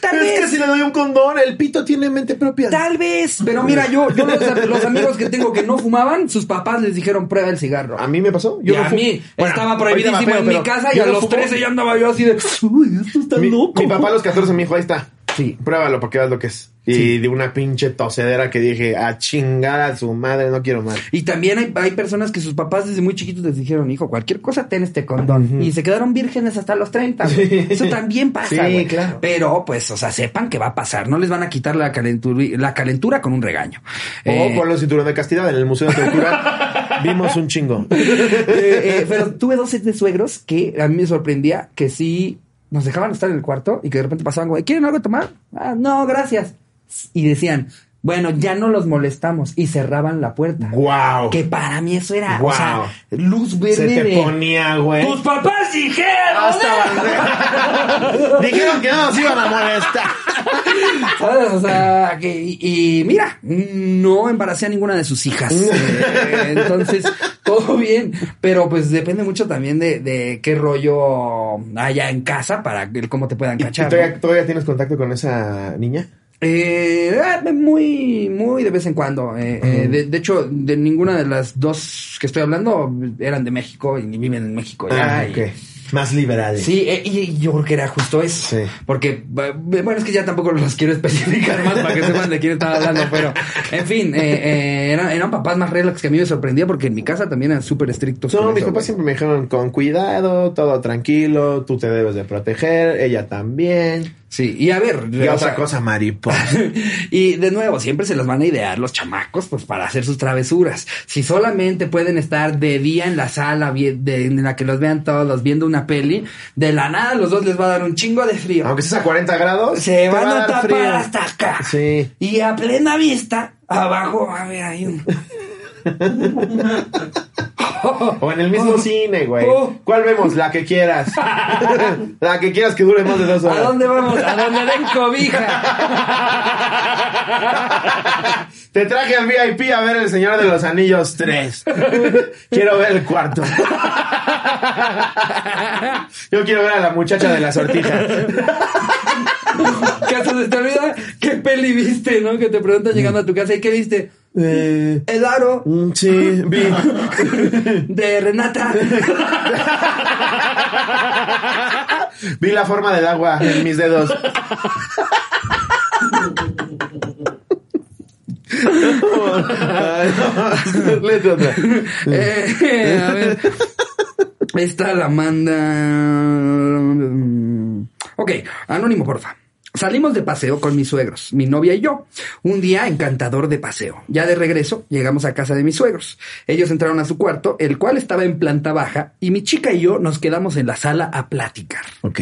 Speaker 2: Tal
Speaker 1: es
Speaker 2: vez.
Speaker 1: que si le doy un condón, el pito tiene mente propia.
Speaker 2: Tal vez, pero mira, yo, yo los, los amigos que tengo que no fumaban, sus papás les dijeron prueba el cigarro.
Speaker 1: A mí me pasó.
Speaker 2: y a
Speaker 1: no fu-
Speaker 2: mí
Speaker 1: Bueno,
Speaker 2: estaba prohibidísimo en mi casa y
Speaker 1: yo
Speaker 2: a los
Speaker 1: fumo.
Speaker 2: 13 ya andaba yo así de, uy, esto está
Speaker 1: Mi,
Speaker 2: loco.
Speaker 1: mi papá a los 14 me dijo, ahí está.
Speaker 2: Sí.
Speaker 1: Pruébalo para que veas lo que es. Y
Speaker 2: Sí.
Speaker 1: de una pinche tosedera que dije, a chingar a su madre, no quiero más.
Speaker 2: Y también hay, hay personas que sus papás desde muy chiquitos les dijeron, hijo, cualquier cosa ten este condón. Y se quedaron vírgenes hasta los 30. güey.
Speaker 1: Sí.
Speaker 2: Eso también pasa,
Speaker 1: Sí, claro.
Speaker 2: Pero, pues, o sea, sepan que va a pasar. No les van a quitar la calentura, la calentura con un regaño. Eh,
Speaker 1: O por los cinturón de castidad en el Museo de Tortura. vimos un chingo.
Speaker 2: Eh, eh, pero tuve dos de suegros que a mí me sorprendía que sí nos dejaban estar en el cuarto y que de repente pasaban ¿quieren algo tomar? Ah, no, gracias. Y decían, bueno, ya no los molestamos y cerraban la puerta.
Speaker 1: Wow.
Speaker 2: Que para mí eso era, o
Speaker 1: Guau.
Speaker 2: sea, luz
Speaker 1: Se
Speaker 2: verde
Speaker 1: te
Speaker 2: de...
Speaker 1: ponía, güey.
Speaker 2: ¡Tus papás dijeron!
Speaker 1: Hasta Dijeron que no nos iban a molestar.
Speaker 2: ¿Sabes? O sea, que, y, y mira, no embaracé a ninguna de sus hijas. Eh, entonces, todo bien. Pero pues depende mucho también de, de qué rollo haya en casa para cómo te puedan
Speaker 1: ¿Y
Speaker 2: cachar. ¿no?
Speaker 1: todavía, todavía tienes contacto con esa niña?
Speaker 2: Eh, ah, muy, muy de vez en cuando. Eh, eh, de, de hecho, de ninguna de las dos que estoy hablando eran de México y viven en México ya.
Speaker 1: Ah,
Speaker 2: y-.
Speaker 1: Más liberales.
Speaker 2: Sí, eh, y yo creo que era justo eso.
Speaker 1: Sí.
Speaker 2: Porque, bueno, es que ya tampoco los quiero especificar más para que sepan de quién estaba hablando, pero, en fin, eh, eh, eran, eran papás más relax que a mí me sorprendía porque en mi casa también eran súper estrictos.
Speaker 1: No, mis papás siempre me dijeron con cuidado, todo tranquilo, tú te debes de proteger, ella también.
Speaker 2: Sí, y a ver.
Speaker 1: Y otra
Speaker 2: sea,
Speaker 1: cosa, mariposa.
Speaker 2: y de nuevo, siempre se las van a idear los chamacos, pues para hacer sus travesuras. Si solamente pueden estar de día en la sala, de- en la que los vean todos, viendo una peli, de la nada los dos les va a dar un chingo de frío.
Speaker 1: Aunque estés a 40 grados,
Speaker 2: Se van
Speaker 1: va
Speaker 2: a, tapar
Speaker 1: frío.
Speaker 2: hasta acá.
Speaker 1: Sí.
Speaker 2: Y a plena vista, abajo, a ver, hay un...
Speaker 1: O en el mismo
Speaker 2: Oh.
Speaker 1: cine, güey.
Speaker 2: Oh.
Speaker 1: ¿Cuál vemos? La que quieras. la que quieras que dure más de dos
Speaker 2: ¿A
Speaker 1: horas.
Speaker 2: dónde vamos? A donde den cobija.
Speaker 1: Te traje al VIP a ver El Señor de los Anillos 3. quiero ver el cuarto. Yo quiero ver a la muchacha de la sortija.
Speaker 2: Que hasta se te olvida qué peli viste, ¿no? Que te preguntan llegando a tu casa, ¿y qué viste?
Speaker 1: Eh,
Speaker 2: El aro
Speaker 1: mm, sí, vi.
Speaker 2: de Renata.
Speaker 1: Vi la forma del agua en mis dedos.
Speaker 2: Eh, a ver. Esta la manda. Ok, anónimo, porfa. Salimos de paseo con mis suegros, mi novia y yo. Un día encantador de paseo. Ya de regreso, llegamos a casa de mis suegros. Ellos entraron a su cuarto, el cual estaba en planta baja, y mi chica y yo nos quedamos en la sala a platicar.
Speaker 1: Ok.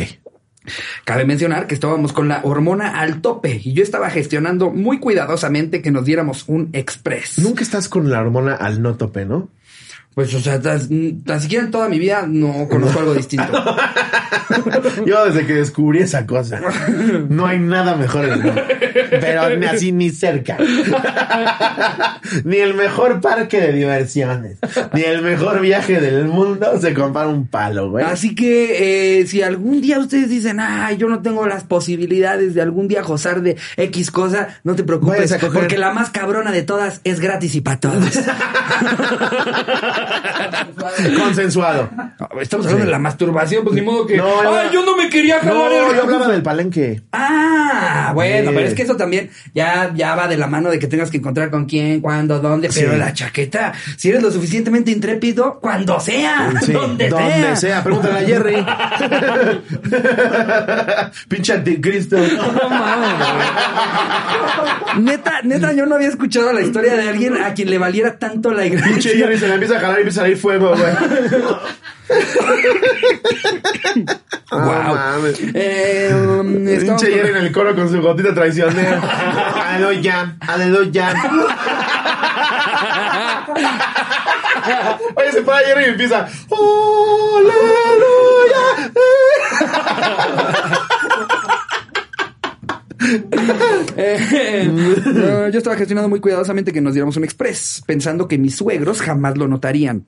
Speaker 2: Cabe mencionar que estábamos con la hormona al tope y yo estaba gestionando muy cuidadosamente que nos diéramos un express.
Speaker 1: Nunca estás con la hormona al no tope, ¿no?
Speaker 2: Pues, o sea, tan, siquiera en toda mi vida no conozco algo distinto.
Speaker 1: Yo desde que descubrí esa cosa, no hay nada mejor en el mundo. Pero ni así ni cerca. Ni el mejor parque de diversiones, ni el mejor viaje del mundo se compara un palo, güey.
Speaker 2: Así que eh, si algún día ustedes dicen, ay, yo no tengo las posibilidades de algún día gozar de X cosa, no te preocupes, porque la más cabrona de todas es gratis y para todos.
Speaker 1: Consensuado.
Speaker 2: Estamos hablando de la masturbación, pues ni modo que,
Speaker 1: No,
Speaker 2: ay, yo no me quería
Speaker 1: No,
Speaker 2: jalar el
Speaker 1: yo hablaba del palenque.
Speaker 2: Ah, bueno,
Speaker 1: Sí.
Speaker 2: pero es que eso también ya, ya va de la mano de que tengas que encontrar con quién, cuándo, dónde, pero
Speaker 1: Sí.
Speaker 2: la chaqueta, si eres lo suficientemente intrépido, cuando sea,
Speaker 1: Sí,
Speaker 2: donde,
Speaker 1: donde
Speaker 2: sea.
Speaker 1: sea. Pregúntale a Jerry. Pinche anticristo.
Speaker 2: No mames. Neta, neta, yo no había escuchado la historia de alguien a quien le valiera tanto la
Speaker 1: Pinche
Speaker 2: iglesia.
Speaker 1: Jerry se le empieza a jalar y empieza a salir fuego, güey.
Speaker 2: Wow.
Speaker 1: Mames.
Speaker 2: Eh, um, estamos
Speaker 1: Pinche en el coro con su gotita traicionera. Aleluya, aleluya. Oye, se para Jerry y empieza.
Speaker 2: Eh, no, yo estaba gestionando muy cuidadosamente que nos diéramos un express, pensando que mis suegros jamás lo notarían.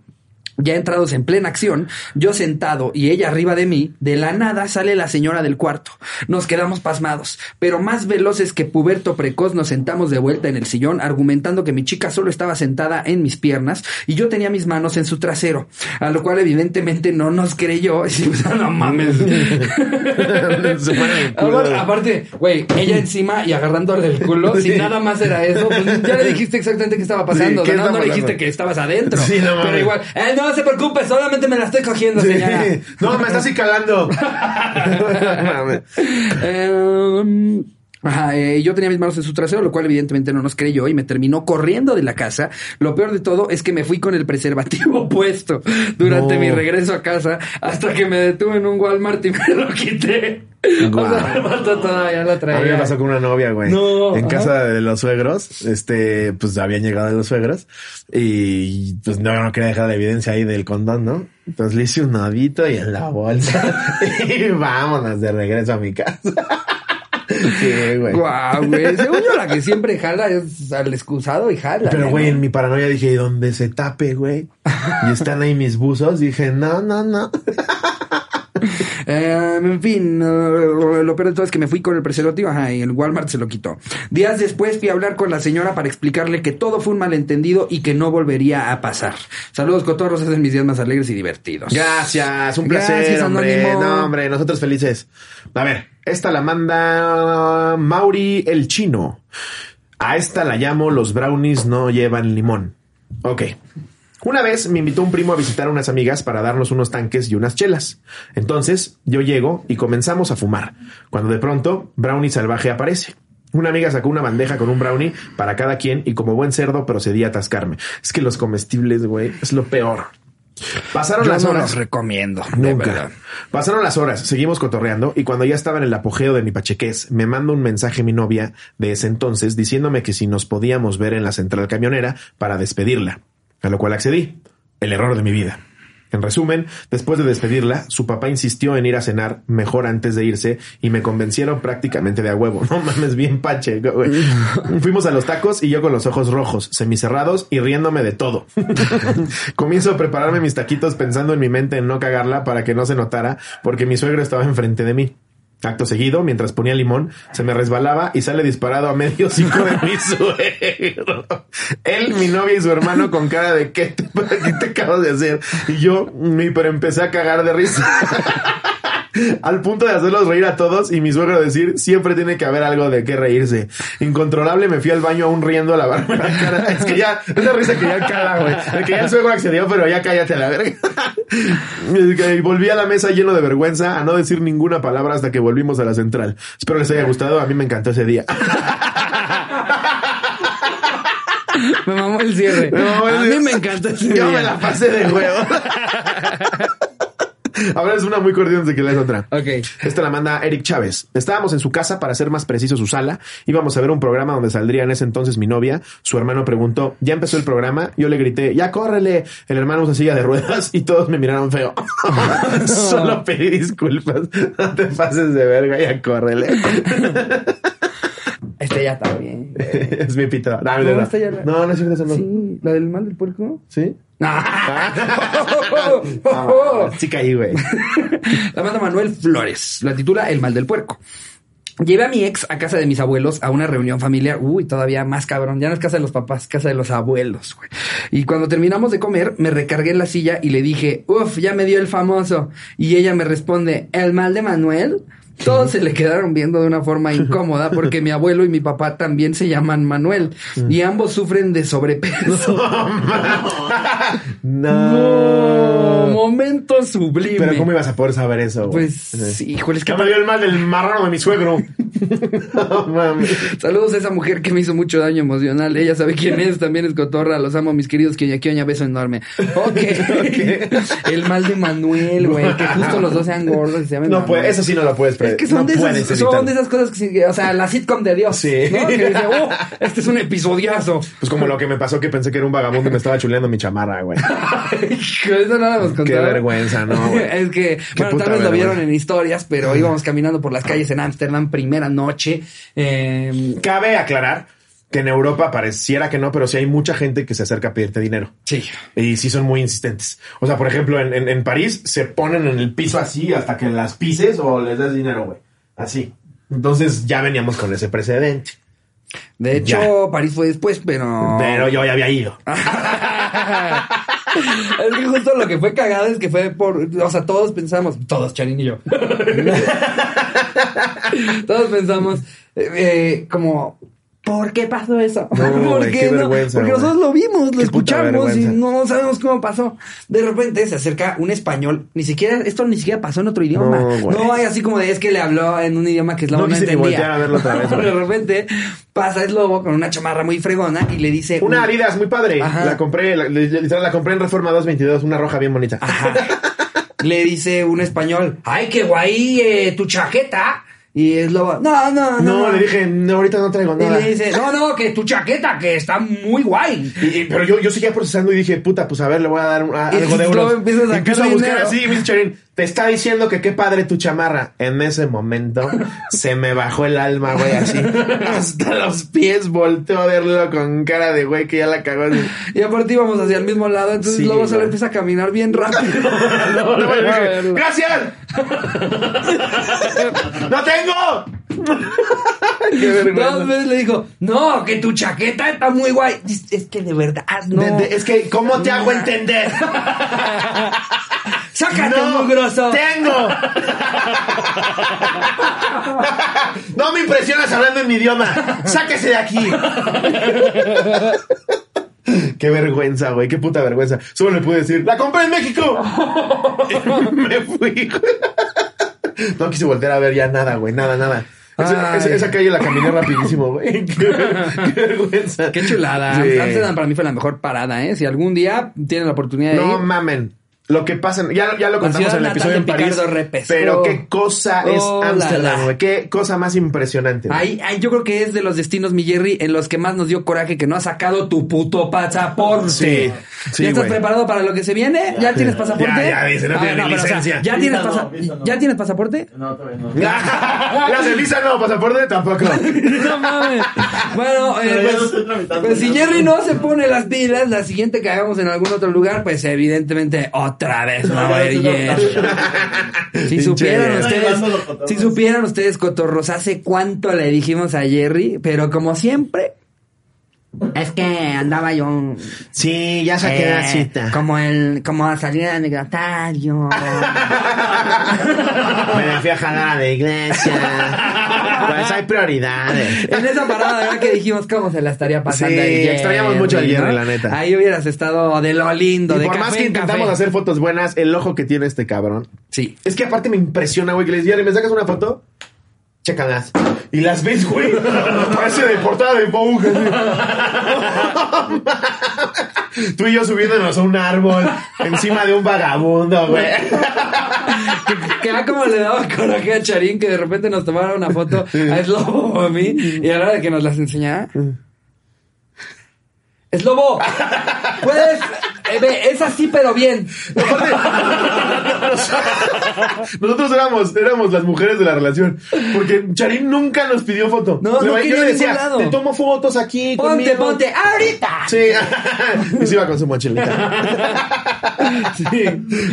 Speaker 2: Ya entrados en plena acción, yo sentado y ella arriba de mí, de la nada sale la señora del cuarto. Nos quedamos pasmados, pero más veloces que puberto precoz nos sentamos de vuelta en el sillón, argumentando que mi chica solo estaba sentada en mis piernas y yo tenía mis manos en su trasero, a lo cual evidentemente no nos creyó. Y dijimos, no mames. Aparte, güey, ella encima y agarrándole el culo, si nada más era eso, pues ya le dijiste exactamente qué estaba pasando.
Speaker 1: Sí, ¿qué
Speaker 2: no, no le dijiste que estabas adentro.
Speaker 1: Sí, no mames.
Speaker 2: Pero igual, eh, no se preocupe, solamente me la estoy cogiendo,
Speaker 1: Sí.
Speaker 2: señora.
Speaker 1: No, me está así calando.
Speaker 2: Eh, Ajá, eh, yo tenía mis manos en su trasero, lo cual evidentemente no nos creyó y me terminó corriendo de la casa. Lo peor de todo es que me fui con el preservativo puesto durante
Speaker 1: No.
Speaker 2: mi regreso a casa hasta que me detuve en un Walmart y me lo quité.
Speaker 1: Guau.
Speaker 2: O sea, me todavía la
Speaker 1: A
Speaker 2: traía.
Speaker 1: mí me pasó con una novia, güey.
Speaker 2: No,
Speaker 1: En
Speaker 2: ajá.
Speaker 1: casa de los suegros, este, pues habían llegado de los suegros y pues no, no quería dejar la evidencia ahí del condón, ¿no? Entonces le hice un nodito y en la bolsa y vámonos de regreso a mi casa. Güey.
Speaker 2: Guau, güey. Según yo, la que siempre jala es al excusado y jala.
Speaker 1: Pero, güey, en mi paranoia dije, ¿y dónde se tape, güey? Y están ahí mis buzos. Dije, no, no, no.
Speaker 2: Eh, en fin, lo peor de todo es que me fui con el preservativo ajá, y el Walmart se lo quitó. Días después fui a hablar con la señora para explicarle que todo fue un malentendido y que no volvería a pasar. Saludos, cotorros, hacen mis días más alegres y divertidos.
Speaker 1: Gracias, un placer,
Speaker 2: Gracias,
Speaker 1: hombre.
Speaker 2: Anónimo.
Speaker 1: No, hombre, nosotros felices. A ver, esta la manda Mauri el chino. A esta la llamo Los brownies no llevan limón. Ok. Una vez me invitó un primo a visitar a unas amigas para darnos unos tanques y unas chelas. Entonces yo llego y comenzamos a fumar. Cuando de pronto Brownie salvaje aparece. Una amiga sacó una bandeja con un brownie para cada quien y como buen cerdo procedí a atascarme. Es que los comestibles, güey, es lo peor. Pasaron
Speaker 2: Yo
Speaker 1: las
Speaker 2: no
Speaker 1: horas.
Speaker 2: los recomiendo.
Speaker 1: Nunca. Pasaron las horas, seguimos cotorreando y cuando ya estaba en el apogeo de mi pachequez, me manda un mensaje mi novia de ese entonces diciéndome que si nos podíamos ver en la central camionera para despedirla, a lo cual accedí. El error de mi vida. En resumen, después de despedirla, su papá insistió en ir a cenar mejor antes de irse y me convencieron prácticamente de a huevo. No mames, bien pache. güey. Fuimos a los tacos y yo con los ojos rojos, semicerrados y riéndome de todo. Comienzo a prepararme mis taquitos pensando en mi mente en no cagarla para que no se notara porque mi suegro estaba enfrente de mí. Acto seguido, mientras ponía limón, se me resbalaba y sale disparado a medio cinco de mi suegro. Él, mi novia y su hermano con cara de ¿qué te, qué te acabas de hacer? Y yo, pero empecé a cagar de risa. Al punto de hacerlos reír a todos y mi suegro decir, siempre tiene que haber algo de qué reírse. Incontrolable me fui al baño aún riendo a lavarme la cara. Es que ya, esa risa que ya cala, güey. De que ya el suegro accedió, pero ya cállate a la verga. Es que volví a la mesa lleno de vergüenza a no decir ninguna palabra hasta que volvimos a la central. Espero les haya gustado. A mí me encantó ese día.
Speaker 2: Me mamó el cierre.
Speaker 1: Me mamó el
Speaker 2: a mí me encanta ese
Speaker 1: Yo
Speaker 2: día.
Speaker 1: me la pasé de huevo. Ahora es una muy cordial antes de que lees otra.
Speaker 2: Ok.
Speaker 1: Esta la manda Eric Chávez. Estábamos en su casa, para ser más preciso, su sala. Íbamos a ver un programa donde saldría en ese entonces mi novia. Su hermano preguntó, ¿ya empezó el programa? Yo le grité, ya córrele. El hermano usa silla de ruedas y todos me miraron feo. Solo pedí disculpas. No te pases de verga, ya córrele.
Speaker 2: Este ya está bien.
Speaker 1: es mi pito. No,
Speaker 2: No, ya la-
Speaker 1: no, no es cierto, no.
Speaker 2: Sí, la del mal del puerco.
Speaker 1: ¿Sí?
Speaker 2: Ah.
Speaker 1: Ah, sí caí, güey.
Speaker 2: La manda Manuel Flores. La titula El mal del puerco. Llevé a mi ex a casa de mis abuelos a una reunión familiar. Uy, todavía más cabrón. Ya no es casa de los papás, casa de los abuelos, güey. Y cuando terminamos de comer, me recargué en la silla y le dije, uff, ya me dio el famoso. Y ella me responde, ¿el mal de Manuel? Todos se le quedaron viendo de una forma incómoda porque mi abuelo y mi papá también se llaman Manuel y ambos sufren de sobrepeso.
Speaker 1: no.
Speaker 2: momento sublime.
Speaker 1: Pero ¿cómo ibas a poder saber eso? güey?
Speaker 2: Pues, sí, híjole, es que
Speaker 1: Ya me dio el mal del marrano de mi suegro. no mames.
Speaker 2: Saludos a esa mujer que me hizo mucho daño emocional. Ella sabe quién es, también es cotorra. Los amo, mis queridos Kioña Kioña, beso enorme. Ok. El mal de Manuel, güey. Que justo los dos sean gordos y se llamen
Speaker 1: No
Speaker 2: Manuel.
Speaker 1: puede, eso sí no lo puedes
Speaker 2: Es que son,
Speaker 1: no
Speaker 2: de esas, son de esas cosas que, o sea, la sitcom de Dios.
Speaker 1: Sí.
Speaker 2: ¿no? Que dice, oh, este es un episodiazo.
Speaker 1: Pues como lo que me pasó que pensé que era un vagabundo y me estaba chuleando mi chamarra, güey.
Speaker 2: Eso no lo hemos contado.
Speaker 1: Qué vergüenza, ¿no, güey?
Speaker 2: es que,
Speaker 1: Qué
Speaker 2: bueno, tal vez lo vieron en historias, pero íbamos caminando por las calles en Ámsterdam, primera noche. Eh,
Speaker 1: Cabe aclarar que en Europa pareciera que no, pero sí hay mucha gente que se acerca a pedirte dinero.
Speaker 2: sí.
Speaker 1: Y sí son muy insistentes. O sea, por ejemplo, en, en- en París se ponen en el piso así hasta que las pises o les des dinero, güey. Así. Entonces ya veníamos con ese precedente.
Speaker 2: De hecho, París fue después, pero.
Speaker 1: Pero yo ya había ido.
Speaker 2: es que justo lo que fue cagado es que fue por. O sea, todos pensamos. Todos, Charín y yo. todos pensamos. eh, eh, como. ¿Por qué pasó eso?
Speaker 1: No,
Speaker 2: ¿Por qué
Speaker 1: qué
Speaker 2: no?
Speaker 1: vergüenza,
Speaker 2: Porque nosotros lo vimos, lo escuchamos y no sabemos cómo pasó. De repente se acerca un español, ni siquiera, esto ni siquiera pasó en otro idioma.
Speaker 1: No,
Speaker 2: No, hay así como de es que le habló en un idioma que es
Speaker 1: No
Speaker 2: no, entendía.
Speaker 1: a verlo otra vez,
Speaker 2: de repente pasa el lobo con una chamarra muy fregona y le dice
Speaker 1: Una Adidas muy padre.
Speaker 2: Ajá.
Speaker 1: La compré, la, literal, la compré en Reforma 222, una roja bien bonita.
Speaker 2: Ajá. Le dice un español, ay, qué guay eh, tu chaqueta. Y es lobo, no, no, no.
Speaker 1: No, le dije, no, ahorita no traigo
Speaker 2: Y
Speaker 1: nada.
Speaker 2: le dice, no, no, que tu chaqueta, que está muy guay.
Speaker 1: Y- y- pero yo, yo seguía procesando y dije, puta, pues a ver, le voy a dar un- a-
Speaker 2: Y
Speaker 1: algo de euros.
Speaker 2: empiezas a sacar
Speaker 1: Empiezo a buscar
Speaker 2: dinero.
Speaker 1: así, y me dice Charín, te está diciendo que qué padre tu chamarra. En ese momento se me bajó el alma, güey, así. Hasta los pies volteó a verlo con cara de güey que ya la cagó.
Speaker 2: Y aparte íbamos hacia el mismo lado, entonces
Speaker 1: Sí,
Speaker 2: luego solo
Speaker 1: güey.
Speaker 2: empieza a caminar bien rápido.
Speaker 1: No, no,
Speaker 2: verlo.
Speaker 1: ¡Gracias! ¡No tengo! ¡Qué
Speaker 2: Dos veces le dijo, no, que tu chaqueta está muy guay. Dice, Es que de verdad, no.
Speaker 1: De- de- es que, ¿cómo te hago entender?
Speaker 2: Sácate,
Speaker 1: ¡No
Speaker 2: mugroso.
Speaker 1: tengo! No me impresionas hablando en mi idioma. ¡Sáquese de aquí! Qué vergüenza, güey. Qué puta vergüenza. Solo le pude decir, ¡la compré en México! Me fui. No quise volver a ver ya nada, güey. Nada, nada. Esa,
Speaker 2: Ay.
Speaker 1: esa- esa calle la caminé rapidísimo, güey. Qué, qué vergüenza.
Speaker 2: Qué chulada.
Speaker 1: Sí.
Speaker 2: Amsterdam para mí fue la mejor parada, ¿eh? Si algún día tienen la oportunidad de
Speaker 1: No
Speaker 2: ir.
Speaker 1: mamen. Lo que pasa, en- ya, ya lo contamos en el episodio
Speaker 2: de
Speaker 1: en París, pero qué cosa es
Speaker 2: Oh,
Speaker 1: Ámsterdam, güey, qué cosa más impresionante.
Speaker 2: Ahí, ahí yo creo que es de los destinos, mi Jerry, en los que más nos dio coraje que no has sacado tu puto pasaporte.
Speaker 1: Sí, sí,
Speaker 2: ¿Ya estás preparado para lo que se viene? ¿Ya tienes pasaporte?
Speaker 1: Ya, ya dice, no tiene
Speaker 2: pero, o sea,
Speaker 1: licencia.
Speaker 2: ¿ya, tienes
Speaker 4: no,
Speaker 2: pasa-
Speaker 4: visa no.
Speaker 2: ¿Ya tienes pasaporte?
Speaker 4: No, todavía no.
Speaker 1: Las de visa no, pasaporte tampoco.
Speaker 2: No mames. Bueno, eh, pues, pues si. Jerry no se pone las pilas, la siguiente que hagamos en algún otro lugar, pues evidentemente otra vez no va a ir
Speaker 4: ya
Speaker 2: Jerry.
Speaker 4: estoy
Speaker 2: Si supieran ustedes, si supieran ustedes, cotorros, hace cuánto le dijimos a Jerry, pero como siempre, es que andaba yo
Speaker 1: Sí, ya
Speaker 2: eh, como el, como a salir de anecdotario.
Speaker 1: Me fui a jalar a la iglesia. Pues hay prioridades.
Speaker 2: En esa parada, ¿verdad? Que dijimos cómo se la estaría pasando
Speaker 1: Sí,
Speaker 2: Jerry,
Speaker 1: extrañamos mucho al Jerry, la neta.
Speaker 2: Ahí hubieras estado de lo lindo,
Speaker 1: Y
Speaker 2: de
Speaker 1: por
Speaker 2: café
Speaker 1: más que
Speaker 2: en
Speaker 1: intentamos
Speaker 2: café.
Speaker 1: hacer fotos buenas, el ojo que tiene este cabrón.
Speaker 2: Sí.
Speaker 1: Es que aparte me impresiona, güey, que les digan, ¿me sacas una foto? Chécalas. Y las ves, güey. Parece de portada de así. Tú y yo subiéndonos a un árbol encima de un vagabundo, güey.
Speaker 2: Que, ah, como le daba coraje a Charín que de repente nos tomara una foto a Slobo o a mí y a la hora de que nos las enseñara. Slobo, puedes, eh, ve, es así pero bien.
Speaker 1: Nosotros éramos, éramos las mujeres de la relación. Porque Charín nunca nos pidió foto.
Speaker 2: No, no
Speaker 1: yo le decía,
Speaker 2: lado.
Speaker 1: te tomo fotos aquí.
Speaker 2: Ponte,
Speaker 1: conmigo".
Speaker 2: ponte, ahorita.
Speaker 1: Sí, y se iba con su mochilita.
Speaker 2: Sí.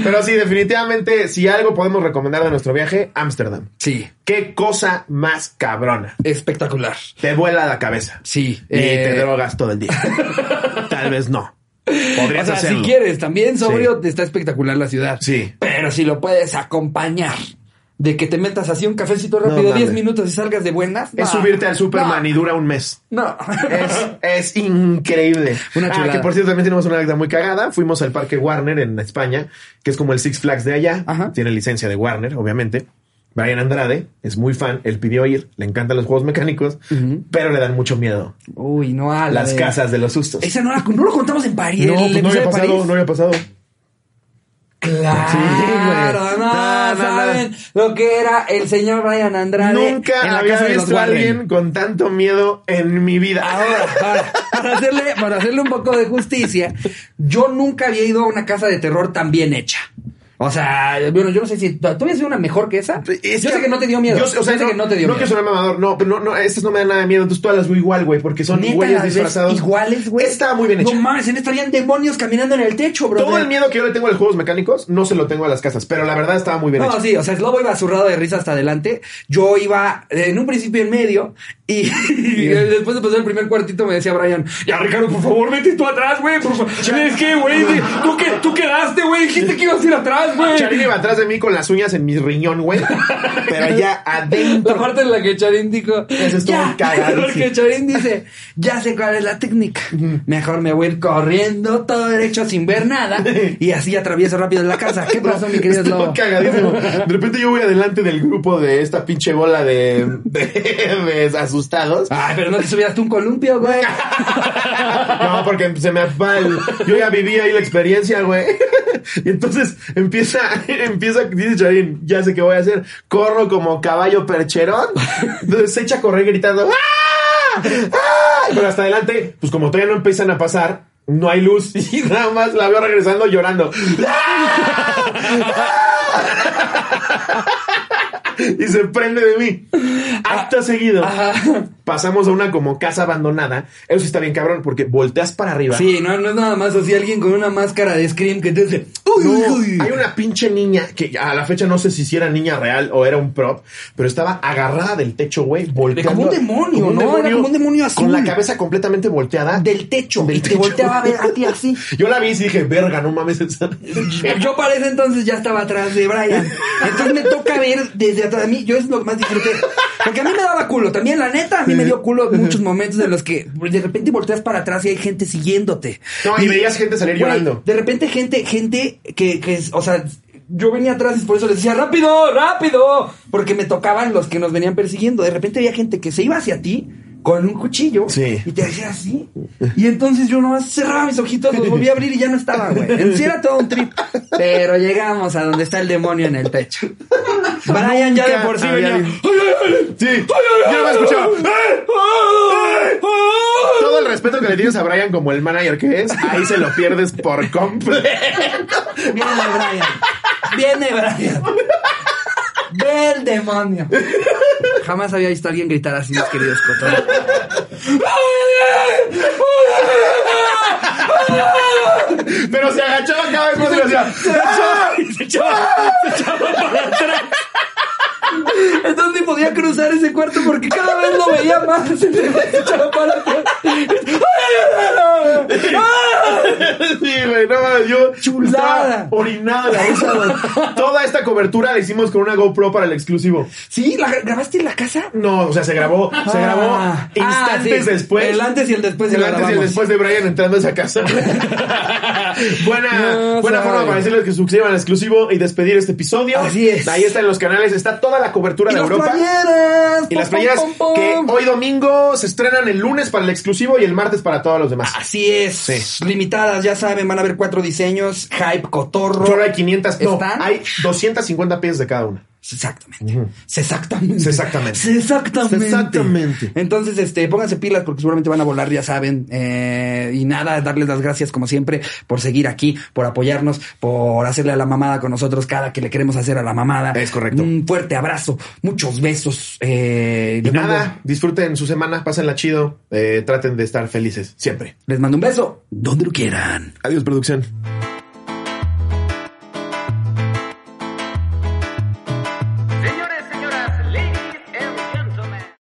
Speaker 1: Pero sí, definitivamente, si algo podemos recomendar de nuestro viaje, Ámsterdam.
Speaker 2: Sí,
Speaker 1: Qué cosa más cabrona.
Speaker 2: espectacular.
Speaker 1: Te vuela la cabeza.
Speaker 2: Sí.
Speaker 1: Y
Speaker 2: eh,
Speaker 1: te drogas todo el día. Tal vez no.
Speaker 2: O
Speaker 1: Podrías
Speaker 2: sea,
Speaker 1: hacerlo.
Speaker 2: si quieres, también sobrio está espectacular la ciudad.
Speaker 1: Sí.
Speaker 2: Pero si lo puedes acompañar de que te metas así un cafecito rápido,
Speaker 1: mames.
Speaker 2: 10 minutos y salgas de buenas.
Speaker 1: Es
Speaker 2: no.
Speaker 1: subirte al Superman
Speaker 2: No.
Speaker 1: y dura un mes.
Speaker 2: No.
Speaker 1: Es, es increíble.
Speaker 2: Una
Speaker 1: ah,
Speaker 2: chulada.
Speaker 1: que por cierto también tenemos una anécdota muy cagada. Fuimos al Parque Warner en España, que es como el Six Flags de allá.
Speaker 2: Ajá.
Speaker 1: Tiene licencia de Warner, obviamente. Brian Andrade es muy fan, él pidió ir, le encantan los juegos mecánicos, pero le dan mucho miedo
Speaker 2: Uy, no a la
Speaker 1: las
Speaker 2: de-
Speaker 1: casas de los sustos.
Speaker 2: Esa no, la, no lo contamos en París.
Speaker 1: No, pues no había pasado,
Speaker 2: París.
Speaker 1: no había pasado.
Speaker 2: Claro,
Speaker 1: Sí, güey.
Speaker 2: no,
Speaker 1: No, no,
Speaker 2: saben lo que era el señor Brian Andrade
Speaker 1: Nunca
Speaker 2: en la
Speaker 1: había
Speaker 2: casa de los
Speaker 1: visto a alguien con tanto miedo en mi vida.
Speaker 2: Ahora, ahora, para hacerle, para hacerle un poco de justicia, yo nunca había ido a una casa de terror tan bien hecha. O sea, bueno, yo no sé si tú habías ido una mejor que esa.
Speaker 1: Es
Speaker 2: yo sé que no te dio miedo.
Speaker 1: Yo, o sea,
Speaker 2: Yo sé
Speaker 1: no,
Speaker 2: que no te dio
Speaker 1: no
Speaker 2: miedo.
Speaker 1: que sonar mamador, no, pero no, no, estas no me dan nada de miedo. Entonces todas las veo igual, güey, porque son
Speaker 2: ves
Speaker 1: disfrazados.
Speaker 2: Iguales, güey.
Speaker 1: Estaba muy bien hecha.
Speaker 2: No mames, en esta habían demonios caminando en el techo, bro.
Speaker 1: Todo el miedo que yo le tengo a los juegos mecánicos no se lo tengo a las casas, pero la verdad estaba muy bien
Speaker 2: No,
Speaker 1: hecho.
Speaker 2: sí, o sea, Slobo iba zurrado de risa hasta adelante. Yo iba en un principio en medio y, y después de pasar el primer cuartito me decía Brian,
Speaker 3: Ya, Ricardo, por favor, vete tú atrás, güey. Por favor. Es que, güey, tú, que, tú quedaste, güey. Dijiste que ibas a ir atrás, güey.
Speaker 1: Charín iba atrás de mí con las uñas en mi riñón, güey. Pero
Speaker 2: la
Speaker 1: adentro.
Speaker 2: parte en la que Charín dijo,
Speaker 1: Eso estuvo
Speaker 2: ya,
Speaker 1: cagadísimo.
Speaker 2: porque Charín dice, ya sé cuál es la técnica. Mejor me voy a ir corriendo todo derecho sin ver nada y así atravieso rápido la casa. ¿Qué pasó, mi querido
Speaker 1: Estuvo
Speaker 2: Slobo?
Speaker 1: cagadísimo. De repente yo voy adelante del grupo de esta pinche bola de, de, de asustados.
Speaker 2: Ay, pero no te subieras tú un columpio, güey.
Speaker 1: No, porque se me. Yo ya viví ahí la experiencia, güey. Y entonces empieza, empieza, dice Charín, ya sé qué voy a hacer. Corro como caballo percherón. Entonces se echa a correr gritando. ¡Ah! ¡Ah! Pero hasta adelante, pues como todavía no empiezan a pasar, no hay luz. Y nada más la veo regresando llorando. Y se prende de mí. Acto seguido. Pasamos a una como casa abandonada. Eso sí está bien cabrón porque volteas para arriba.
Speaker 2: Sí, no, no es nada más así alguien con una máscara de Scream que te dice, uy,
Speaker 1: No,
Speaker 2: uy,
Speaker 1: hay una pinche niña que a la fecha no sé si era niña real o era un prop, pero estaba agarrada del techo, güey, volteando.
Speaker 2: Como un demonio, ¿no? Era como un demonio azul.
Speaker 1: Con la cabeza completamente volteada.
Speaker 2: del techo.
Speaker 1: Del
Speaker 2: y te
Speaker 1: techo.
Speaker 2: volteaba a ver a ti así.
Speaker 1: Yo la vi y dije, verga, no mames.
Speaker 2: Yo para ese entonces ya estaba atrás de Brian. Entonces me toca ver desde atrás de mí. Yo es lo que más disfruté. Porque a mí me daba culo. También, la neta, a mí me dio culo muchos momentos en los que de repente volteas para atrás y hay gente siguiéndote.
Speaker 1: No, y veías gente salir
Speaker 2: Güey,
Speaker 1: llorando.
Speaker 2: De repente gente, gente que, que, es- o sea, yo venía atrás y por eso les decía, rápido, rápido. Porque me tocaban los que nos venían persiguiendo. De repente había gente que se iba hacia ti, con un cuchillo
Speaker 1: Sí.
Speaker 2: y te hacía así. Y entonces yo nomás cerraba mis ojitos, los volví a abrir y ya no estaba, güey. En sí era todo un trip. Pero llegamos a donde está el demonio en el techo. Brian ya de por sí venía.
Speaker 1: Sí, no me he escuchado. Todo el respeto que le tienes a Brian como el manager que es, ahí se lo pierdes por completo.
Speaker 2: Viene Brian. Viene Brian. Ve el demonio. Jamás había visto a alguien gritar así, mis queridos cotones.
Speaker 1: Pero se agachaba cada vez más y lo hacía.
Speaker 3: Se echaba, se echaba para atrás.
Speaker 2: Entonces ni podía cruzar ese cuarto porque cada vez lo veía más. Se echaba para atrás.
Speaker 1: Sí, güey, no mames, yo
Speaker 2: Chulada.
Speaker 1: de la güey. Toda esta cobertura la hicimos con una GoPro para el exclusivo.
Speaker 2: ¿Sí? ¿La gra- grabaste en la casa?
Speaker 1: No, o sea, se grabó, se
Speaker 2: Ah.
Speaker 1: grabó
Speaker 2: Ah,
Speaker 1: instantes
Speaker 2: sí.
Speaker 1: después.
Speaker 2: El antes y el después de
Speaker 1: El antes y el después de Brian entrando a esa casa. buena
Speaker 2: No
Speaker 1: buena
Speaker 2: sabe.
Speaker 1: forma para decirles que suscriban al exclusivo y despedir este episodio.
Speaker 2: Así es.
Speaker 1: Ahí está en los canales, está toda la cobertura
Speaker 2: Y
Speaker 1: de Europa.
Speaker 2: playeras.
Speaker 1: Y las playeras que hoy domingo se estrenan el lunes para el exclusivo y el martes para todos los demás.
Speaker 2: Así es.
Speaker 1: Sí.
Speaker 2: Limitadas, ya saben, van a haber cuatro diseños. Hype, cotorro.
Speaker 1: Solo hay 500, no,
Speaker 2: ¿Están?
Speaker 1: hay 250 piezas de cada una.
Speaker 2: Exactamente. Exactamente.
Speaker 1: Exactamente.
Speaker 2: Exactamente.
Speaker 1: Exactamente.
Speaker 2: Entonces, este, pónganse pilas porque seguramente van a volar, ya saben. Eh, y nada, darles las gracias como siempre por seguir aquí, por apoyarnos, por hacerle a la mamada con nosotros cada que le queremos hacer a la mamada.
Speaker 1: Es correcto.
Speaker 2: Un fuerte abrazo, muchos besos. Eh,
Speaker 1: Y
Speaker 2: mando,
Speaker 1: nada, disfruten su semana, pásenla chido, eh, traten de estar felices siempre.
Speaker 2: les mando un beso donde lo quieran.
Speaker 1: Adiós, producción.